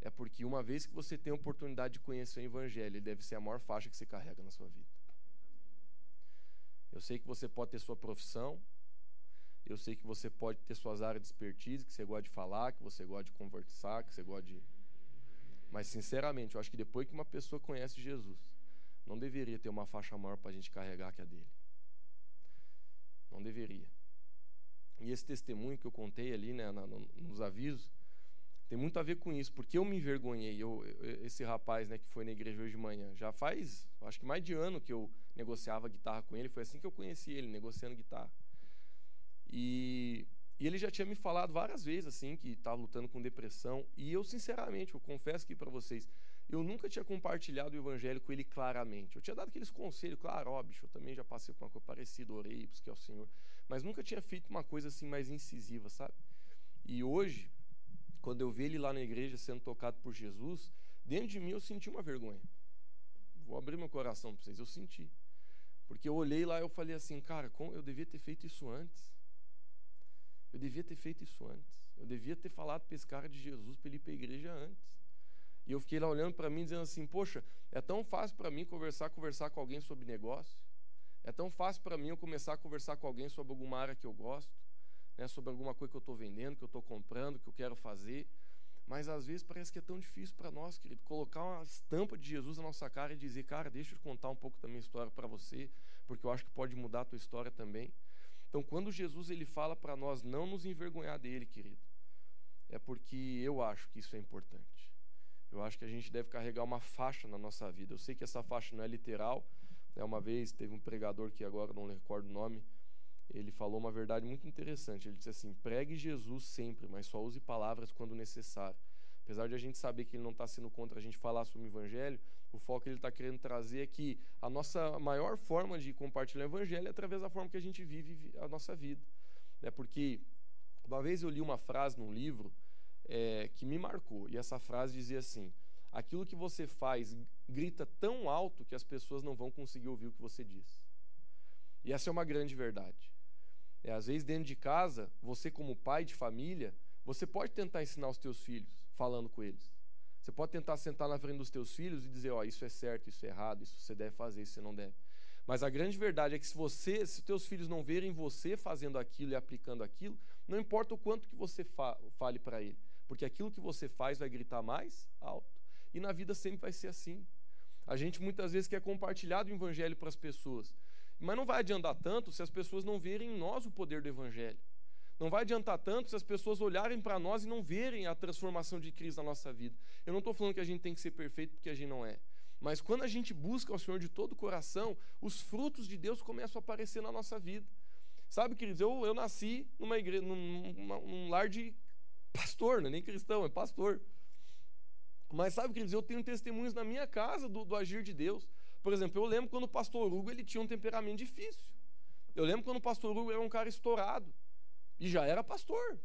é porque uma vez que você tem a oportunidade de conhecer o Evangelho, ele deve ser a maior faixa que você carrega na sua vida. Eu sei que você pode ter sua profissão, eu sei que você pode ter suas áreas de expertise, que você gosta de falar, que você gosta de conversar, que você gosta de. Mas, sinceramente, eu acho que depois que uma pessoa conhece Jesus, não deveria ter uma faixa maior para a gente carregar que a dele. Não deveria. E esse testemunho que eu contei ali, né, nos avisos, tem muito a ver com isso, porque eu me envergonhei. Eu, esse rapaz né, que foi na igreja hoje de manhã, já faz, acho que mais de ano que eu negociava guitarra com ele, foi assim que eu conheci ele, negociando guitarra. E, e ele já tinha me falado várias vezes assim que estava lutando com depressão. E eu, sinceramente, eu confesso aqui para vocês, eu nunca tinha compartilhado o evangelho com ele claramente. Eu tinha dado aqueles conselhos, claro, ó, bicho, eu também já passei por uma coisa parecida, orei, que é o Senhor. Mas nunca tinha feito uma coisa assim mais incisiva, sabe? E hoje, quando eu vi ele lá na igreja sendo tocado por Jesus, dentro de mim eu senti uma vergonha. Vou abrir meu coração para vocês, eu senti. Porque eu olhei lá e eu falei assim, cara, eu devia ter feito isso antes. Eu devia ter feito isso antes. Eu devia ter falado para esse cara de Jesus para ele ir para a igreja antes. E eu fiquei lá olhando para mim dizendo assim: Poxa, é tão fácil para mim conversar, conversar com alguém sobre negócio. É tão fácil para mim eu começar a conversar com alguém sobre alguma área que eu gosto, né, sobre alguma coisa que eu estou vendendo, que eu estou comprando, que eu quero fazer. Mas às vezes parece que é tão difícil para nós, querido, colocar uma estampa de Jesus na nossa cara e dizer: Cara, deixa eu contar um pouco da minha história para você, porque eu acho que pode mudar a tua história também. Então, quando Jesus ele fala para nós não nos envergonhar dele, querido, é porque eu acho que isso é importante. Eu acho que a gente deve carregar uma faixa na nossa vida. Eu sei que essa faixa não é literal. Né? Uma vez teve um pregador que agora não recordo o nome, ele falou uma verdade muito interessante. Ele disse assim: pregue Jesus sempre, mas só use palavras quando necessário. Apesar de a gente saber que ele não está sendo contra a gente falar sobre o evangelho, o foco que ele está querendo trazer é que a nossa maior forma de compartilhar o evangelho é através da forma que a gente vive a nossa vida. Né? Porque uma vez eu li uma frase num livro é, que me marcou, e essa frase dizia assim: aquilo que você faz grita tão alto que as pessoas não vão conseguir ouvir o que você diz. E essa é uma grande verdade. É, às vezes, dentro de casa, você, como pai de família, você pode tentar ensinar os teus filhos, falando com eles. Você pode tentar sentar na frente dos teus filhos e dizer, ó, oh, isso é certo, isso é errado, isso você deve fazer, isso você não deve. Mas a grande verdade é que se você, se teus filhos não verem você fazendo aquilo e aplicando aquilo, não importa o quanto que você fa fale para ele, porque aquilo que você faz vai gritar mais alto. E na vida sempre vai ser assim. A gente muitas vezes quer compartilhar o evangelho para as pessoas, mas não vai adiantar tanto se as pessoas não verem em nós o poder do evangelho. Não vai adiantar tanto se as pessoas olharem para nós e não verem a transformação de Cristo na nossa vida. Eu não estou falando que a gente tem que ser perfeito porque a gente não é. Mas quando a gente busca o Senhor de todo o coração, os frutos de Deus começam a aparecer na nossa vida. Sabe, queridos, eu, eu nasci numa igreja, num, num lar de pastor, não é nem cristão, é pastor. Mas sabe, queridos, eu tenho testemunhos na minha casa do, do agir de Deus. Por exemplo, eu lembro quando o pastor Hugo ele tinha um temperamento difícil. Eu lembro quando o pastor Hugo era um cara estourado. E já era pastor.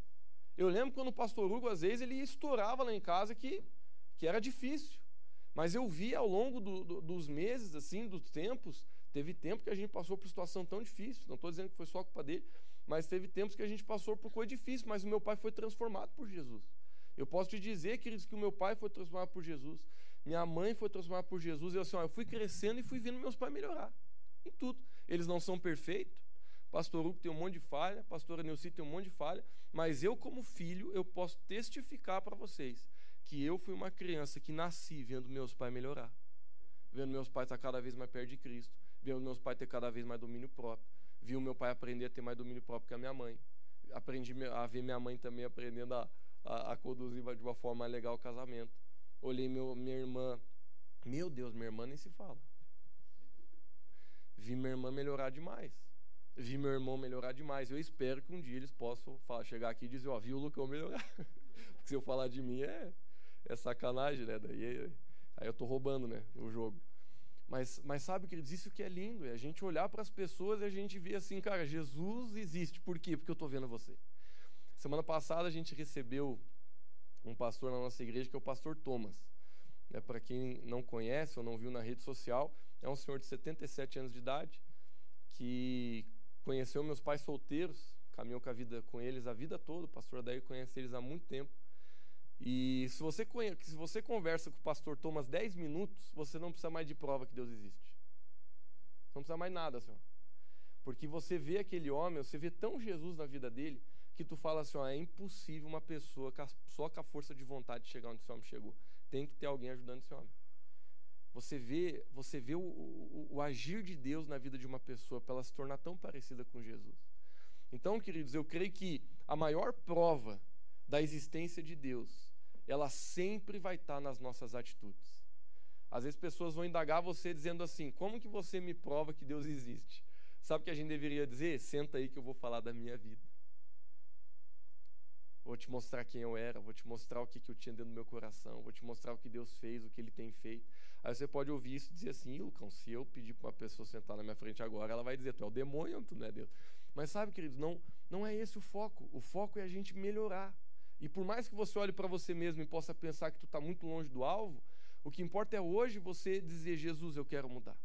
Eu lembro quando o pastor Hugo, às vezes, ele estourava lá em casa que, que era difícil. Mas eu vi ao longo do, do, dos meses, assim, dos tempos, teve tempo que a gente passou por situação tão difícil. Não estou dizendo que foi só culpa dele, mas teve tempos que a gente passou por coisa difícil, mas o meu pai foi transformado por Jesus. Eu posso te dizer, queridos, que o meu pai foi transformado por Jesus. Minha mãe foi transformada por Jesus. Eu, assim, ó, eu fui crescendo e fui vendo meus pais melhorar. Em tudo. Eles não são perfeitos, Pastor Hugo tem um monte de falha, pastora Neuci tem um monte de falha, mas eu, como filho, eu posso testificar para vocês que eu fui uma criança que nasci vendo meus pais melhorar, vendo meus pais estar cada vez mais perto de Cristo, vendo meus pais ter cada vez mais domínio próprio, viu meu pai aprender a ter mais domínio próprio que a minha mãe, aprendi a ver minha mãe também aprendendo a, a, a conduzir de uma forma legal o casamento. Olhei meu, minha irmã, meu Deus, minha irmã nem se fala. Vi minha irmã melhorar demais vi meu irmão melhorar demais. Eu espero que um dia eles possam falar, chegar aqui e dizer, ó, oh, viu o Lucão melhorar. Porque se eu falar de mim é, é sacanagem, né? Daí aí eu tô roubando, né, o jogo. Mas, mas sabe, queridos, isso que é lindo, é a gente olhar para as pessoas e a gente ver assim, cara, Jesus existe. Por quê? Porque eu tô vendo você. Semana passada a gente recebeu um pastor na nossa igreja que é o pastor Thomas. É, para quem não conhece ou não viu na rede social, é um senhor de 77 anos de idade que conheceu meus pais solteiros, caminhou com a vida com eles a vida toda. O pastor Adair conhece eles há muito tempo. E se você, se você conversa com o pastor Thomas 10 minutos, você não precisa mais de prova que Deus existe. Não precisa mais nada, senhor. Porque você vê aquele homem, você vê tão Jesus na vida dele, que tu fala assim, ó, é impossível uma pessoa só com a força de vontade de chegar onde esse homem chegou. Tem que ter alguém ajudando esse homem. Você vê, você vê o, o, o agir de Deus na vida de uma pessoa para ela se tornar tão parecida com Jesus. Então, queridos, eu creio que a maior prova da existência de Deus, ela sempre vai estar nas nossas atitudes. Às vezes pessoas vão indagar você dizendo assim: "Como que você me prova que Deus existe?" Sabe o que a gente deveria dizer? Senta aí que eu vou falar da minha vida. Vou te mostrar quem eu era, vou te mostrar o que, que eu tinha dentro do meu coração, vou te mostrar o que Deus fez, o que Ele tem feito. Aí você pode ouvir isso e dizer assim, Lucão, se eu pedir para uma pessoa sentar na minha frente agora, ela vai dizer, tu é o demônio, tu não é Deus. Mas sabe, queridos, não, não é esse o foco. O foco é a gente melhorar. E por mais que você olhe para você mesmo e possa pensar que tu está muito longe do alvo, o que importa é hoje você dizer, Jesus, eu quero mudar.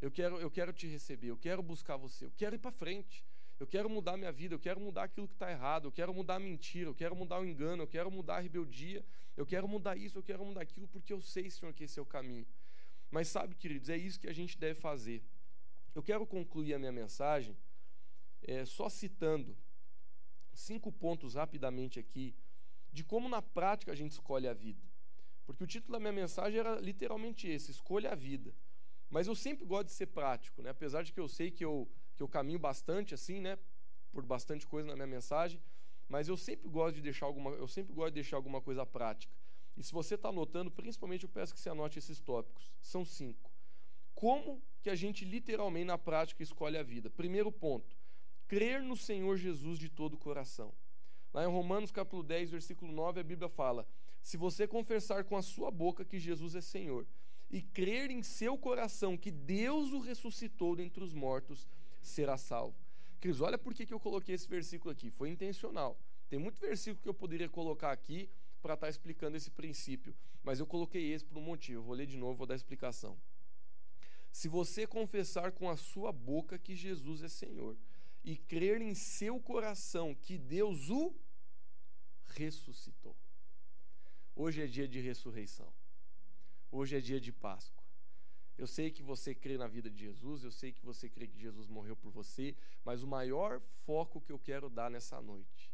Eu quero, eu quero te receber, eu quero buscar você, eu quero ir para frente. Eu quero mudar minha vida, eu quero mudar aquilo que está errado, eu quero mudar a mentira, eu quero mudar o engano, eu quero mudar a rebeldia, eu quero mudar isso, eu quero mudar aquilo, porque eu sei, Senhor, que esse é o caminho. Mas sabe, queridos, é isso que a gente deve fazer. Eu quero concluir a minha mensagem é, só citando cinco pontos rapidamente aqui de como na prática a gente escolhe a vida. Porque o título da minha mensagem era literalmente esse: Escolha a vida. Mas eu sempre gosto de ser prático, né? apesar de que eu sei que eu, que eu caminho bastante assim, né? por bastante coisa na minha mensagem, mas eu sempre gosto de deixar alguma, eu sempre gosto de deixar alguma coisa prática. E se você está anotando, principalmente eu peço que você anote esses tópicos. São cinco. Como que a gente literalmente na prática escolhe a vida? Primeiro ponto: crer no Senhor Jesus de todo o coração. Lá em Romanos capítulo 10, versículo 9, a Bíblia fala: Se você confessar com a sua boca que Jesus é Senhor e crer em seu coração que Deus o ressuscitou dentre os mortos, será salvo. Cris, olha por que, que eu coloquei esse versículo aqui. Foi intencional. Tem muito versículo que eu poderia colocar aqui para estar tá explicando esse princípio, mas eu coloquei esse por um motivo. Eu vou ler de novo, vou dar explicação. Se você confessar com a sua boca que Jesus é Senhor e crer em seu coração que Deus o ressuscitou. Hoje é dia de ressurreição. Hoje é dia de Páscoa. Eu sei que você crê na vida de Jesus, eu sei que você crê que Jesus morreu por você, mas o maior foco que eu quero dar nessa noite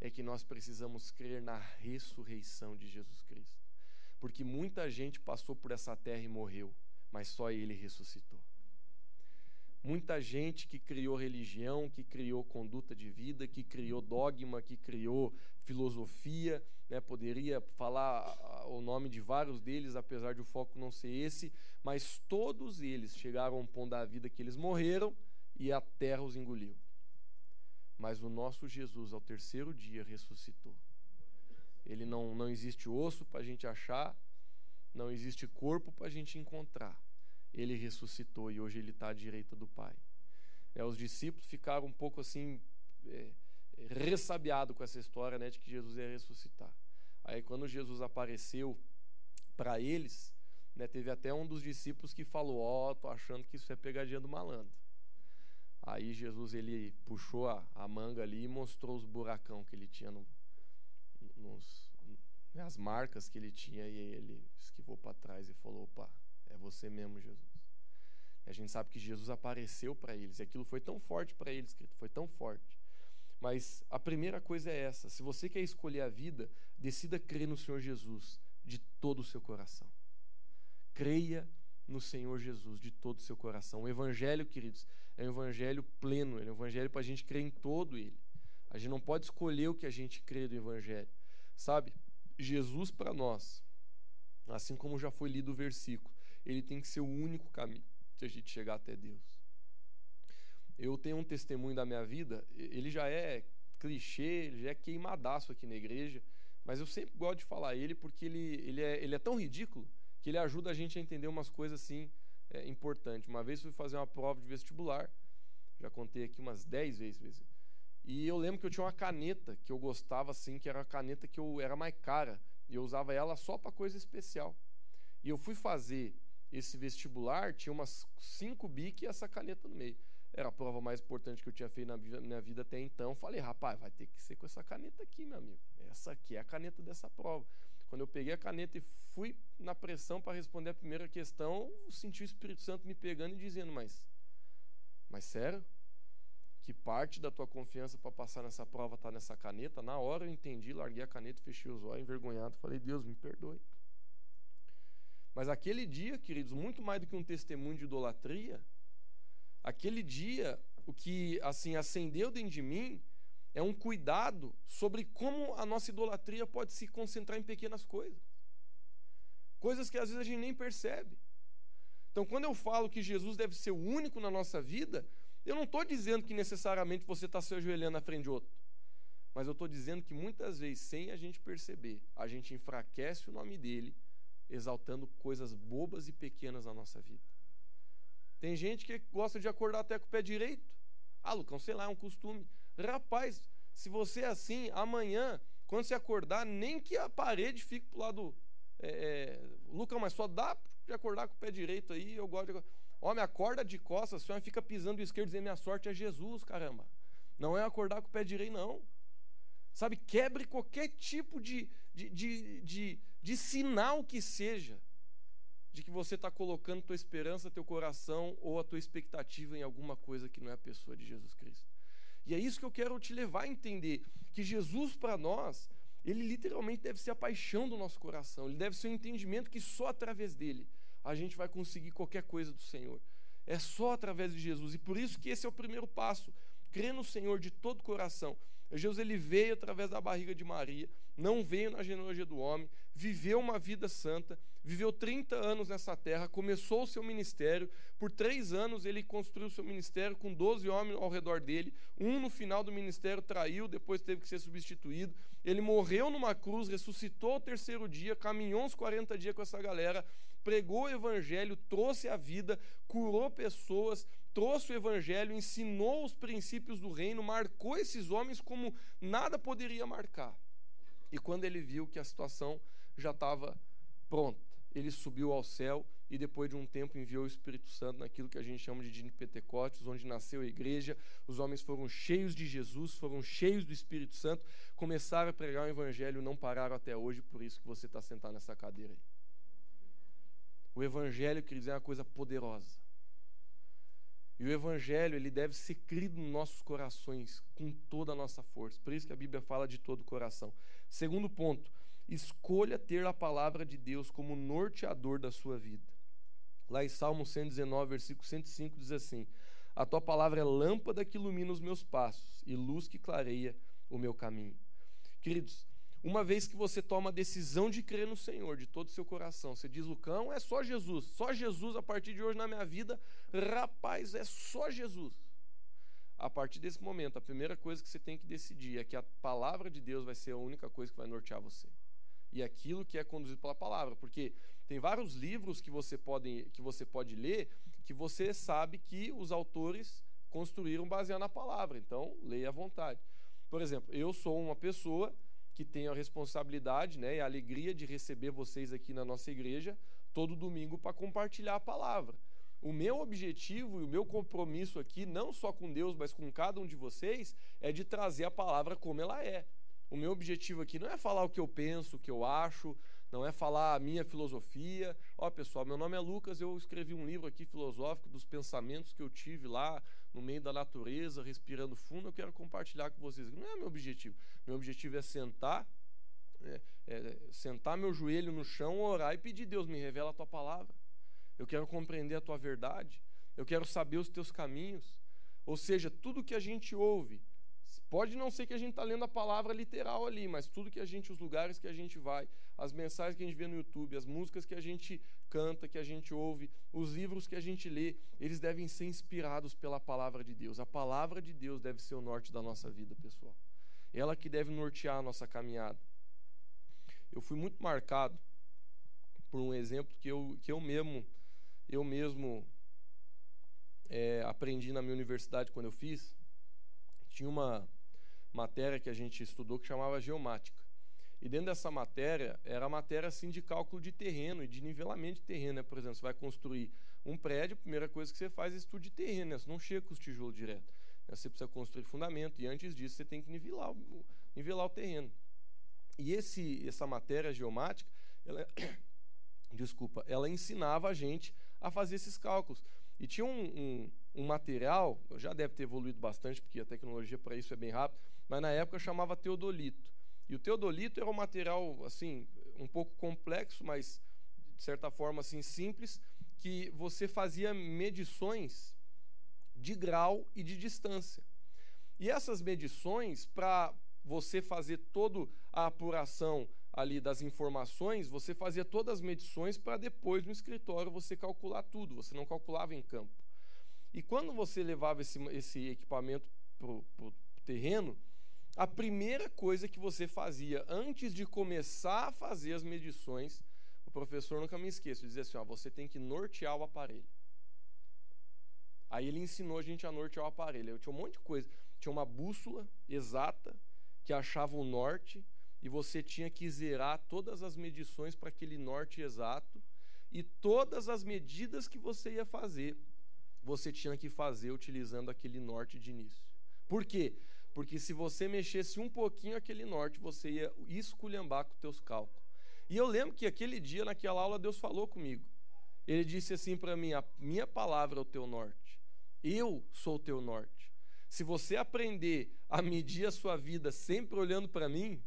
é que nós precisamos crer na ressurreição de Jesus Cristo. Porque muita gente passou por essa terra e morreu, mas só ele ressuscitou. Muita gente que criou religião, que criou conduta de vida, que criou dogma, que criou filosofia, né? poderia falar o nome de vários deles, apesar de o foco não ser esse, mas todos eles chegaram a um ponto da vida que eles morreram e a terra os engoliu. Mas o nosso Jesus, ao terceiro dia, ressuscitou. Ele não, não existe osso para a gente achar, não existe corpo para a gente encontrar ele ressuscitou e hoje ele está à direita do Pai. É, os discípulos ficaram um pouco assim, é, ressabiados com essa história né, de que Jesus ia ressuscitar. Aí, quando Jesus apareceu para eles, né, teve até um dos discípulos que falou: Ó, oh, tô achando que isso é pegadinha do malandro. Aí Jesus ele puxou a, a manga ali e mostrou os buracão que ele tinha no, nos, as marcas que ele tinha e ele esquivou para trás e falou: opa, é você mesmo, Jesus. E a gente sabe que Jesus apareceu para eles. E aquilo foi tão forte para eles, foi tão forte. Mas a primeira coisa é essa: se você quer escolher a vida, decida crer no Senhor Jesus de todo o seu coração. Creia no Senhor Jesus de todo o seu coração. O Evangelho, queridos, é um Evangelho pleno, é um Evangelho para a gente crer em todo ele. A gente não pode escolher o que a gente crê do Evangelho. Sabe? Jesus para nós, assim como já foi lido o versículo, ele tem que ser o único caminho de a gente chegar até Deus. Eu tenho um testemunho da minha vida, ele já é clichê, ele já é queimadaço aqui na igreja, mas eu sempre gosto de falar ele porque ele, ele, é, ele é tão ridículo que ele ajuda a gente a entender umas coisas assim é, importantes. Uma vez fui fazer uma prova de vestibular, já contei aqui umas 10 vezes, e eu lembro que eu tinha uma caneta que eu gostava assim, que era a caneta que eu era mais cara, e eu usava ela só para coisa especial. E eu fui fazer esse vestibular tinha umas cinco bic e essa caneta no meio. Era a prova mais importante que eu tinha feito na minha vida até então. Falei, rapaz, vai ter que ser com essa caneta aqui, meu amigo. Essa aqui é a caneta dessa prova. Quando eu peguei a caneta e fui na pressão para responder a primeira questão, senti o Espírito Santo me pegando e dizendo, mas, mas sério? Que parte da tua confiança para passar nessa prova está nessa caneta? Na hora eu entendi, larguei a caneta, fechei os olhos, envergonhado, falei, Deus, me perdoe. Mas aquele dia, queridos, muito mais do que um testemunho de idolatria, aquele dia, o que assim acendeu dentro de mim é um cuidado sobre como a nossa idolatria pode se concentrar em pequenas coisas. Coisas que às vezes a gente nem percebe. Então, quando eu falo que Jesus deve ser o único na nossa vida, eu não estou dizendo que necessariamente você está se ajoelhando na frente de outro. Mas eu estou dizendo que muitas vezes, sem a gente perceber, a gente enfraquece o nome dele exaltando coisas bobas e pequenas na nossa vida. Tem gente que gosta de acordar até com o pé direito. Ah, Lucão, sei lá, é um costume. Rapaz, se você é assim, amanhã, quando você acordar, nem que a parede fique pro lado. É, é, Lucão, mas só dá de acordar com o pé direito aí, eu gosto de. Homem, acorda de costas, o senhor fica pisando o esquerdo dizendo minha sorte é Jesus, caramba. Não é acordar com o pé direito, não. Sabe, quebre qualquer tipo de, de, de, de de sinal que seja de que você está colocando tua esperança, teu coração ou a tua expectativa em alguma coisa que não é a pessoa de Jesus Cristo. E é isso que eu quero te levar a entender, que Jesus para nós, ele literalmente deve ser a paixão do nosso coração, ele deve ser o um entendimento que só através dele a gente vai conseguir qualquer coisa do Senhor. É só através de Jesus. E por isso que esse é o primeiro passo. Crer no Senhor de todo o coração. Jesus ele veio através da barriga de Maria, não veio na genealogia do homem, viveu uma vida santa, viveu 30 anos nessa terra, começou o seu ministério. Por três anos ele construiu o seu ministério com 12 homens ao redor dele. Um no final do ministério traiu, depois teve que ser substituído. Ele morreu numa cruz, ressuscitou ao terceiro dia, caminhou uns 40 dias com essa galera, pregou o evangelho, trouxe a vida, curou pessoas, trouxe o evangelho, ensinou os princípios do reino, marcou esses homens como nada poderia marcar. E quando ele viu que a situação já estava pronta, ele subiu ao céu e depois de um tempo enviou o Espírito Santo naquilo que a gente chama de de Pentecostes, onde nasceu a igreja. Os homens foram cheios de Jesus, foram cheios do Espírito Santo, começaram a pregar o evangelho, não pararam até hoje, por isso que você está sentado nessa cadeira aí. O evangelho, queridos, é uma coisa poderosa. E o evangelho, ele deve ser crido nos nossos corações com toda a nossa força. Por isso que a Bíblia fala de todo o coração. Segundo ponto, escolha ter a palavra de Deus como norteador da sua vida. Lá em Salmo 119, versículo 105 diz assim: A tua palavra é lâmpada que ilumina os meus passos e luz que clareia o meu caminho. Queridos, uma vez que você toma a decisão de crer no Senhor de todo o seu coração, você diz: Lucão, é só Jesus, só Jesus a partir de hoje na minha vida, rapaz, é só Jesus. A partir desse momento, a primeira coisa que você tem que decidir é que a palavra de Deus vai ser a única coisa que vai nortear você. E aquilo que é conduzido pela palavra, porque tem vários livros que você pode, que você pode ler que você sabe que os autores construíram baseado na palavra. Então, leia à vontade. Por exemplo, eu sou uma pessoa que tenho a responsabilidade né, e a alegria de receber vocês aqui na nossa igreja todo domingo para compartilhar a palavra. O meu objetivo e o meu compromisso aqui, não só com Deus, mas com cada um de vocês, é de trazer a palavra como ela é. O meu objetivo aqui não é falar o que eu penso, o que eu acho, não é falar a minha filosofia. Ó, pessoal, meu nome é Lucas, eu escrevi um livro aqui filosófico dos pensamentos que eu tive lá no meio da natureza, respirando fundo, eu quero compartilhar com vocês. Não é meu objetivo. Meu objetivo é sentar, é, é, sentar meu joelho no chão, orar e pedir, Deus, me revela a tua palavra. Eu quero compreender a tua verdade. Eu quero saber os teus caminhos. Ou seja, tudo que a gente ouve, Pode não ser que a gente está lendo a palavra literal ali, mas tudo que a gente, os lugares que a gente vai, as mensagens que a gente vê no YouTube, as músicas que a gente canta, que a gente ouve, os livros que a gente lê, eles devem ser inspirados pela palavra de Deus. A palavra de Deus deve ser o norte da nossa vida, pessoal. Ela que deve nortear a nossa caminhada. Eu fui muito marcado por um exemplo que eu, que eu mesmo, eu mesmo é, aprendi na minha universidade quando eu fiz. Tinha uma matéria que a gente estudou que chamava geomática. E dentro dessa matéria, era a matéria assim de cálculo de terreno e de nivelamento de terreno. Né? Por exemplo, você vai construir um prédio, a primeira coisa que você faz é estudo de terreno, né? você não chega com os tijolos direto. Né? Você precisa construir fundamento e antes disso você tem que nivelar o, nivelar o terreno. E esse, essa matéria geomática, ela, desculpa, ela ensinava a gente a fazer esses cálculos. E tinha um, um, um material, já deve ter evoluído bastante, porque a tecnologia para isso é bem rápida, mas na época chamava teodolito. E o teodolito era um material assim um pouco complexo, mas de certa forma assim simples, que você fazia medições de grau e de distância. E essas medições, para você fazer toda a apuração ali das informações, você fazia todas as medições para depois no escritório você calcular tudo, você não calculava em campo. E quando você levava esse, esse equipamento para o terreno, a primeira coisa que você fazia antes de começar a fazer as medições, o professor nunca me esqueço, dizia assim: ó, você tem que nortear o aparelho. Aí ele ensinou a gente a nortear o aparelho. Eu tinha um monte de coisa. Tinha uma bússola exata que achava o norte e você tinha que zerar todas as medições para aquele norte exato e todas as medidas que você ia fazer, você tinha que fazer utilizando aquele norte de início. Por quê? Porque se você mexesse um pouquinho aquele norte, você ia esculhambar com os teus cálculos. E eu lembro que aquele dia, naquela aula, Deus falou comigo. Ele disse assim para mim: A minha palavra é o teu norte. Eu sou o teu norte. Se você aprender a medir a sua vida sempre olhando para mim,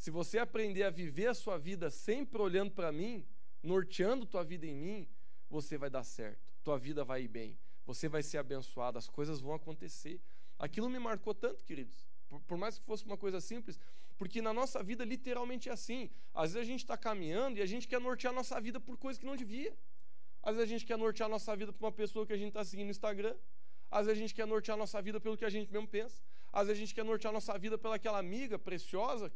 se você aprender a viver a sua vida sempre olhando para mim, norteando tua vida em mim, você vai dar certo. Tua vida vai ir bem. Você vai ser abençoado, as coisas vão acontecer. Aquilo me marcou tanto, queridos. Por, por, mais que fosse uma coisa simples, porque na nossa vida literalmente é assim. Às vezes a gente está caminhando e a gente quer nortear a nossa vida por coisas que não devia. Às vezes a gente quer nortear a nossa vida por uma pessoa que a gente está seguindo no Instagram. Às vezes a gente quer nortear a nossa vida pelo que a gente mesmo pensa. Às vezes a gente quer nortear a nossa vida pelaquela amiga preciosa,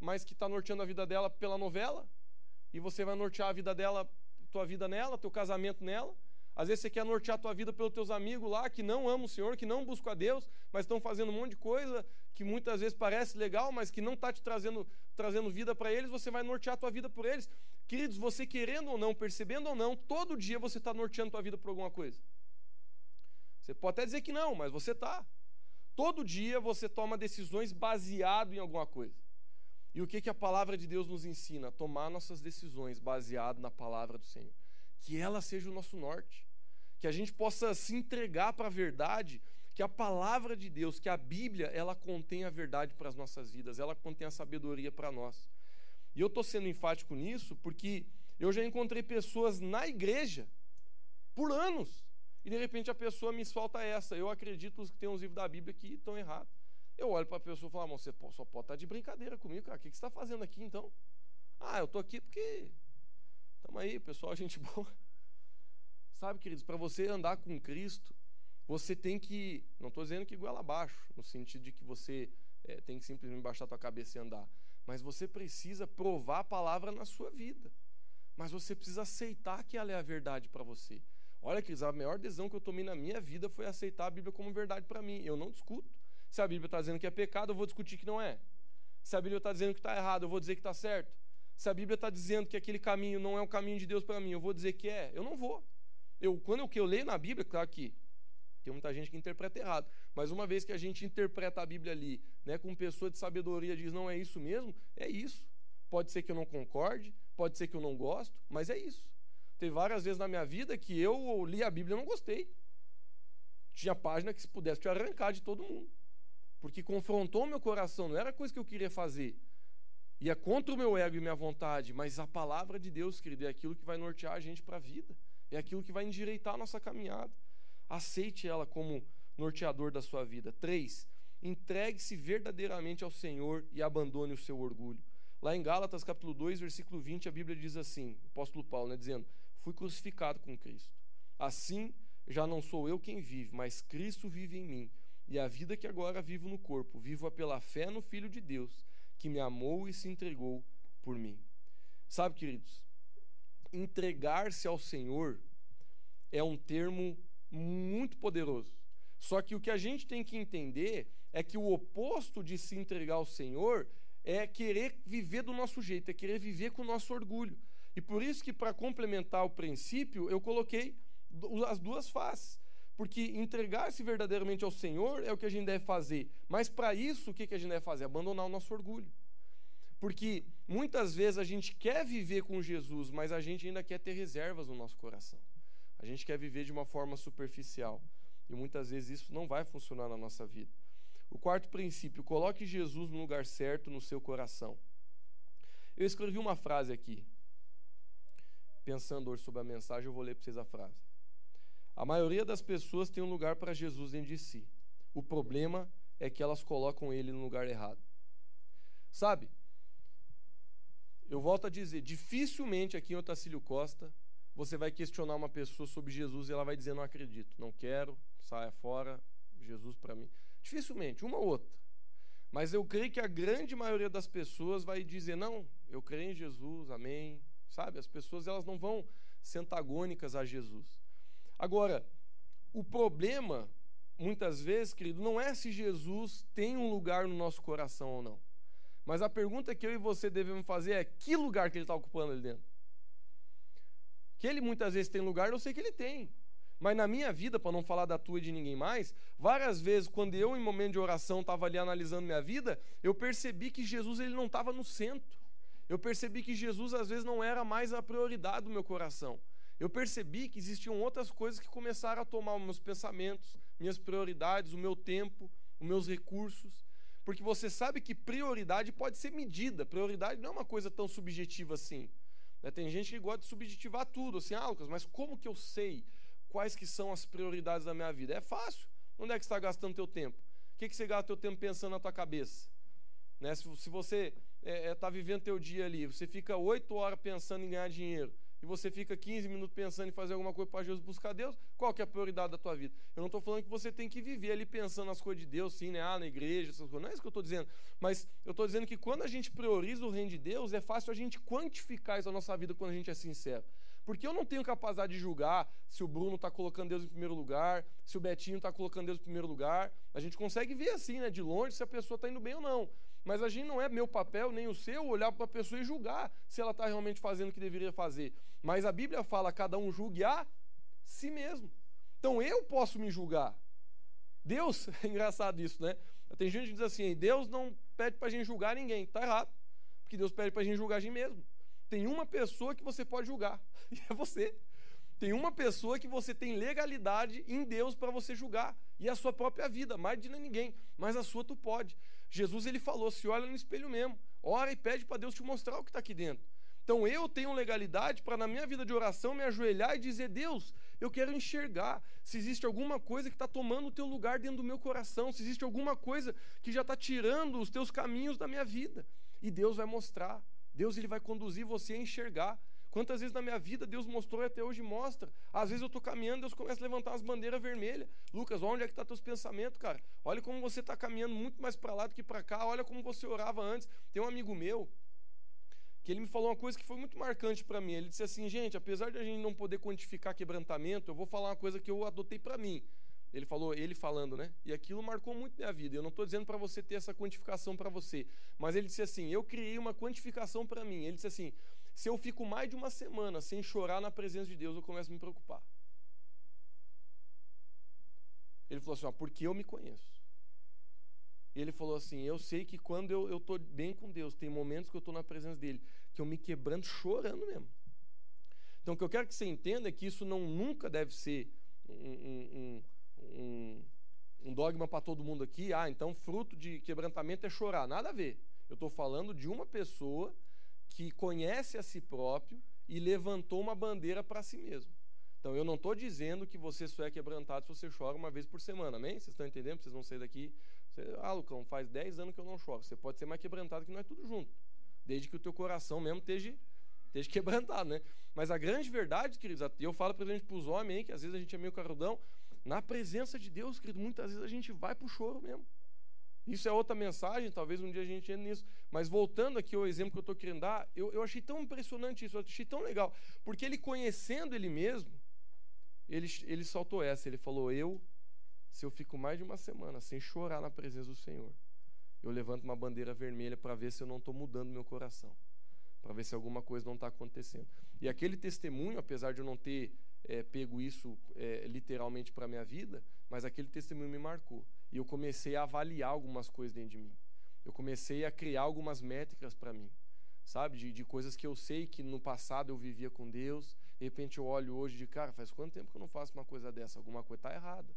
mas que está norteando a vida dela pela novela. E você vai nortear a vida dela, tua vida nela, teu casamento nela. Às vezes você quer nortear a tua vida pelos teus amigos lá que não amam o Senhor, que não buscam a Deus, mas estão fazendo um monte de coisa que muitas vezes parece legal, mas que não está te trazendo, trazendo vida para eles. Você vai nortear a tua vida por eles. Queridos, você querendo ou não, percebendo ou não, todo dia você está norteando a tua vida por alguma coisa. Você pode até dizer que não, mas você está. Todo dia você toma decisões baseado em alguma coisa. E o que, que a palavra de Deus nos ensina? Tomar nossas decisões baseado na palavra do Senhor. Que ela seja o nosso norte. Que a gente possa se entregar para a verdade, que a palavra de Deus, que a Bíblia, ela contém a verdade para as nossas vidas, ela contém a sabedoria para nós. E eu estou sendo enfático nisso porque eu já encontrei pessoas na igreja por anos e de repente a pessoa me solta essa. Eu acredito que tem uns livros da Bíblia que estão errados. Eu olho para a pessoa e falo, você só pode estar tá de brincadeira comigo, cara. O que, você está fazendo aqui então? Ah, eu estou aqui porque. Estamos aí, pessoal, gente boa. Sabe, queridos, para você andar com Cristo, você tem que. Não estou dizendo que goela abaixo, no sentido de que você é, tem que simplesmente baixar a tua cabeça e andar. Mas você precisa provar a palavra na sua vida. Mas você precisa aceitar que ela é a verdade para você. Olha, queridos, a maior decisão que eu tomei na minha vida foi aceitar a Bíblia como verdade para mim. Eu não discuto. Se a Bíblia está dizendo que é pecado, eu vou discutir que não é. Se a Bíblia está dizendo que está errado, eu vou dizer que está certo. Se a Bíblia está dizendo que aquele caminho não é o caminho de Deus para mim, eu vou dizer que é. Eu não vou. Eu, quando eu, que eu leio na Bíblia, claro que tem muita gente que interpreta errado, mas uma vez que a gente interpreta a Bíblia ali, né, com pessoa de sabedoria diz não é isso mesmo, é isso. Pode ser que eu não concorde, pode ser que eu não gosto, mas é isso. Teve várias vezes na minha vida que eu li a Bíblia e não gostei. Tinha página que se pudesse te arrancar de todo mundo. Porque confrontou meu coração, não era coisa que eu queria fazer. Ia contra o meu ego e minha vontade, mas a palavra de Deus, querido, é aquilo que vai nortear a gente para a vida. É aquilo que vai endireitar a nossa caminhada. Aceite ela como norteador da sua vida. Três, entregue-se verdadeiramente ao Senhor e abandone o seu orgulho. Lá em Gálatas capítulo 2, versículo 20, a Bíblia diz assim, o apóstolo Paulo, né, dizendo: fui crucificado com Cristo. Assim, já não sou eu quem vive, mas Cristo vive em mim. E a vida que agora vivo no corpo, vivo-a pela fé no Filho de Deus, que me amou e se entregou por mim. Sabe, queridos, entregar-se ao Senhor é um termo muito poderoso. Só que o que a gente tem que entender é que o oposto de se entregar ao Senhor é querer viver do nosso jeito, é querer viver com o nosso orgulho. E por isso que, para complementar o princípio, eu coloquei as duas faces. Porque entregar-se verdadeiramente ao Senhor é o que a gente deve fazer. Mas para isso, o que a gente deve fazer? Abandonar o nosso orgulho. Porque muitas vezes a gente quer viver com Jesus, mas a gente ainda quer ter reservas no nosso coração. A gente quer viver de uma forma superficial. E muitas vezes isso não vai funcionar na nossa vida. O quarto princípio, coloque Jesus no lugar certo no seu coração. Eu escrevi uma frase aqui, pensando hoje sobre a mensagem, eu vou ler para vocês a frase. A maioria das pessoas tem um lugar para Jesus dentro de si. O problema é que elas colocam ele no lugar errado. Sabe? Eu volto a dizer, dificilmente aqui em Otacílio Costa você vai questionar uma pessoa sobre Jesus e ela vai dizer não acredito, não quero, saia fora, Jesus para mim. Dificilmente, uma ou outra. Mas eu creio que a grande maioria das pessoas vai dizer não, eu creio em Jesus, amém, sabe? As pessoas elas não vão ser antagônicas a Jesus. Agora, o problema, muitas vezes, querido, não é se Jesus tem um lugar no nosso coração ou não. Mas a pergunta que eu e você devemos fazer é que lugar que ele está ocupando ali dentro? Que ele muitas vezes tem lugar, eu sei que ele tem. Mas na minha vida, para não falar da tua e de ninguém mais, várias vezes, quando eu, em momento de oração, estava ali analisando minha vida, eu percebi que Jesus ele não estava no centro eu percebi que Jesus às vezes não era mais a prioridade do meu coração. Eu percebi que existiam outras coisas que começaram a tomar os meus pensamentos, minhas prioridades, o meu tempo, os meus recursos. Porque você sabe que prioridade pode ser medida. Prioridade não é uma coisa tão subjetiva assim. Né? Tem gente que gosta de subjetivar tudo, assim, ah, Lucas, mas como que eu sei quais que são as prioridades da minha vida? É fácil. Onde é que você está gastando teu tempo? que, que você gasta o tempo pensando na tua cabeça? Né? Se, se você está é, é, tá vivendo teu dia ali, você fica oito horas pensando em ganhar dinheiro e você fica 15 minutos pensando em fazer alguma coisa para Jesus buscar Deus, qual que é a prioridade da tua vida? Eu não estou falando que você tem que viver ali pensando nas coisas de Deus, sim, né? Ah, na igreja, essas coisas. Não é isso que eu estou dizendo. Mas eu estou dizendo que quando a gente prioriza o reino de Deus, é fácil a gente quantificar isso na nossa vida quando a gente é sincero. Porque eu não tenho capacidade de julgar se o Bruno está colocando Deus em primeiro lugar, se o Betinho está colocando Deus em primeiro lugar. A gente consegue ver assim, né, de longe, se a pessoa está indo bem ou não. Mas a gente não é meu papel, nem o seu, olhar para a pessoa e julgar se ela está realmente fazendo o que deveria fazer. Mas a Bíblia fala: cada um julgue a si mesmo. Então eu posso me julgar. Deus, é engraçado isso, né? Tem gente que diz assim: Deus não pede para a gente julgar ninguém. Está errado. Porque Deus pede para a gente julgar a gente mesmo. Tem uma pessoa que você pode julgar, e é você. Tem uma pessoa que você tem legalidade em Deus para você julgar, e é a sua própria vida, mais de ninguém, mas a sua tu pode. Jesus ele falou: se olha no espelho mesmo, ora e pede para Deus te mostrar o que está aqui dentro. Então eu tenho legalidade para, na minha vida de oração, me ajoelhar e dizer: Deus, eu quero enxergar se existe alguma coisa que está tomando o teu lugar dentro do meu coração, se existe alguma coisa que já está tirando os teus caminhos da minha vida. E Deus vai mostrar. Deus ele vai conduzir você a enxergar. Quantas vezes na minha vida Deus mostrou e até hoje mostra. Às vezes eu estou caminhando, Deus começa a levantar umas bandeiras vermelhas. Lucas, onde é que está teus pensamentos, cara? Olha como você está caminhando muito mais para lá do que para cá. Olha como você orava antes. Tem um amigo meu que ele me falou uma coisa que foi muito marcante para mim. Ele disse assim, gente, apesar de a gente não poder quantificar quebrantamento, eu vou falar uma coisa que eu adotei para mim. Ele falou, ele falando, né? E aquilo marcou muito minha vida. Eu não estou dizendo para você ter essa quantificação para você, mas ele disse assim: eu criei uma quantificação para mim. Ele disse assim: se eu fico mais de uma semana sem chorar na presença de Deus, eu começo a me preocupar. Ele falou assim: porque eu me conheço. Ele falou assim: eu sei que quando eu estou bem com Deus, tem momentos que eu estou na presença dele, que eu me quebrando chorando mesmo. Então, o que eu quero que você entenda é que isso não nunca deve ser um, um, um um, um dogma para todo mundo aqui, ah, então fruto de quebrantamento é chorar. Nada a ver. Eu estou falando de uma pessoa que conhece a si próprio e levantou uma bandeira para si mesmo. Então eu não estou dizendo que você só é quebrantado se você chora uma vez por semana, amém? Vocês estão entendendo? Vocês vão sair daqui. Você, ah, Lucão, faz 10 anos que eu não choro. Você pode ser mais quebrantado que nós tudo junto. Desde que o teu coração mesmo esteja, esteja quebrantado, né? Mas a grande verdade, queridos, eu falo para os homens aí, que às vezes a gente é meio carrudão, na presença de Deus, querido, muitas vezes a gente vai para o choro mesmo. Isso é outra mensagem, talvez um dia a gente entre nisso. Mas voltando aqui ao exemplo que eu estou querendo dar, eu, eu achei tão impressionante isso, eu achei tão legal. Porque ele conhecendo ele mesmo, ele, ele soltou essa, ele falou, eu, se eu fico mais de uma semana sem chorar na presença do Senhor, eu levanto uma bandeira vermelha para ver se eu não estou mudando meu coração. Para ver se alguma coisa não está acontecendo. E aquele testemunho, apesar de eu não ter é, pego isso é, literalmente para minha vida, mas aquele testemunho me marcou. E eu comecei a avaliar algumas coisas dentro de mim. Eu comecei a criar algumas métricas para mim, sabe? De, de coisas que eu sei que no passado eu vivia com Deus. De repente eu olho hoje de cara, faz quanto tempo que eu não faço uma coisa dessa? Alguma coisa está errada.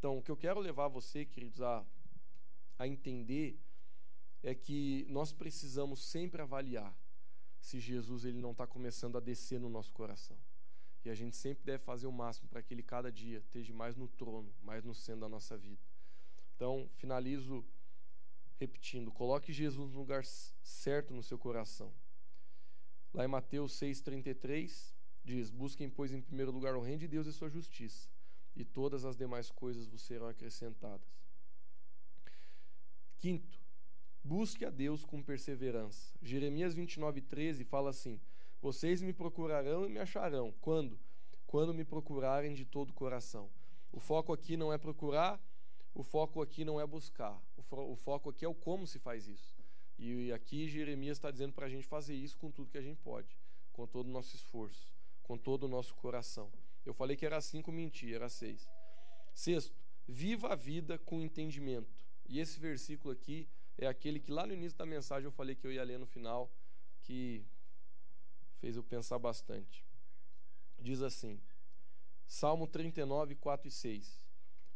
Então, o que eu quero levar você, queridos, a, a entender é que nós precisamos sempre avaliar se Jesus ele não está começando a descer no nosso coração. E a gente sempre deve fazer o máximo para que ele cada dia esteja mais no trono, mais no centro da nossa vida. Então, finalizo repetindo: coloque Jesus no lugar certo no seu coração. Lá em Mateus 6,33 diz: Busquem, pois, em primeiro lugar o reino de Deus e sua justiça, e todas as demais coisas vos serão acrescentadas. Quinto, busque a Deus com perseverança. Jeremias 29,13 fala assim: vocês me procurarão e me acharão. Quando? Quando me procurarem de todo o coração. O foco aqui não é procurar, o foco aqui não é buscar. O, fo o foco aqui é o como se faz isso. E aqui Jeremias está dizendo para a gente fazer isso com tudo que a gente pode, com todo o nosso esforço, com todo o nosso coração. Eu falei que era cinco, menti, era seis. Sexto, viva a vida com entendimento. E esse versículo aqui é aquele que lá no início da mensagem eu falei que eu ia ler no final, que fez eu pensar bastante. Diz assim, Salmo 39, 4 e 6: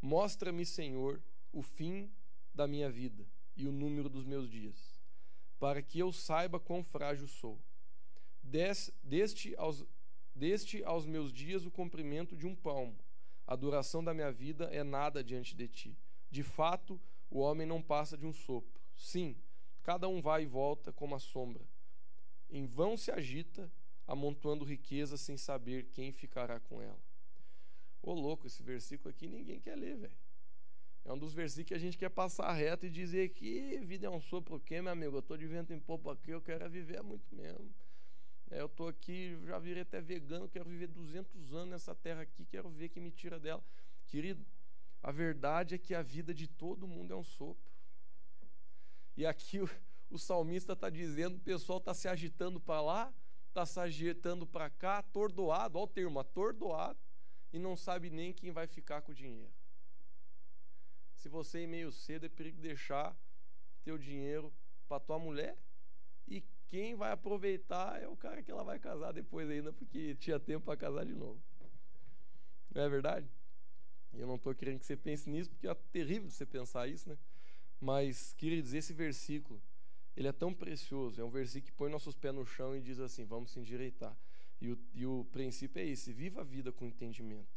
Mostra-me, Senhor, o fim da minha vida e o número dos meus dias, para que eu saiba quão frágil sou. Des, deste, aos, deste aos meus dias o comprimento de um palmo. A duração da minha vida é nada diante de ti. De fato, o homem não passa de um sopro. Sim, cada um vai e volta como a sombra. Em vão se agita, amontoando riqueza sem saber quem ficará com ela. Ô louco, esse versículo aqui ninguém quer ler, velho. É um dos versículos que a gente quer passar reto e dizer que vida é um sopro, quê, meu amigo? Eu estou de vento em popa aqui, eu quero é viver muito mesmo. É, eu estou aqui, já virei até vegano, quero viver 200 anos nessa terra aqui, quero ver quem me tira dela. Querido, a verdade é que a vida de todo mundo é um sopro. E aqui o, o salmista está dizendo, o pessoal está se agitando para lá, está se agitando para cá, atordoado, olha o termo, atordoado, e não sabe nem quem vai ficar com o dinheiro. Se você ir meio cedo, é perigo deixar teu dinheiro para tua mulher quem vai aproveitar é o cara que ela vai casar depois ainda, porque tinha tempo para casar de novo. Não é verdade? Eu não estou querendo que você pense nisso, porque é terrível você pensar isso, né? Mas, queridos, esse versículo, ele é tão precioso. É um versículo que põe nossos pés no chão e diz assim: vamos se endireitar. E o, e o princípio é esse: viva a vida com entendimento.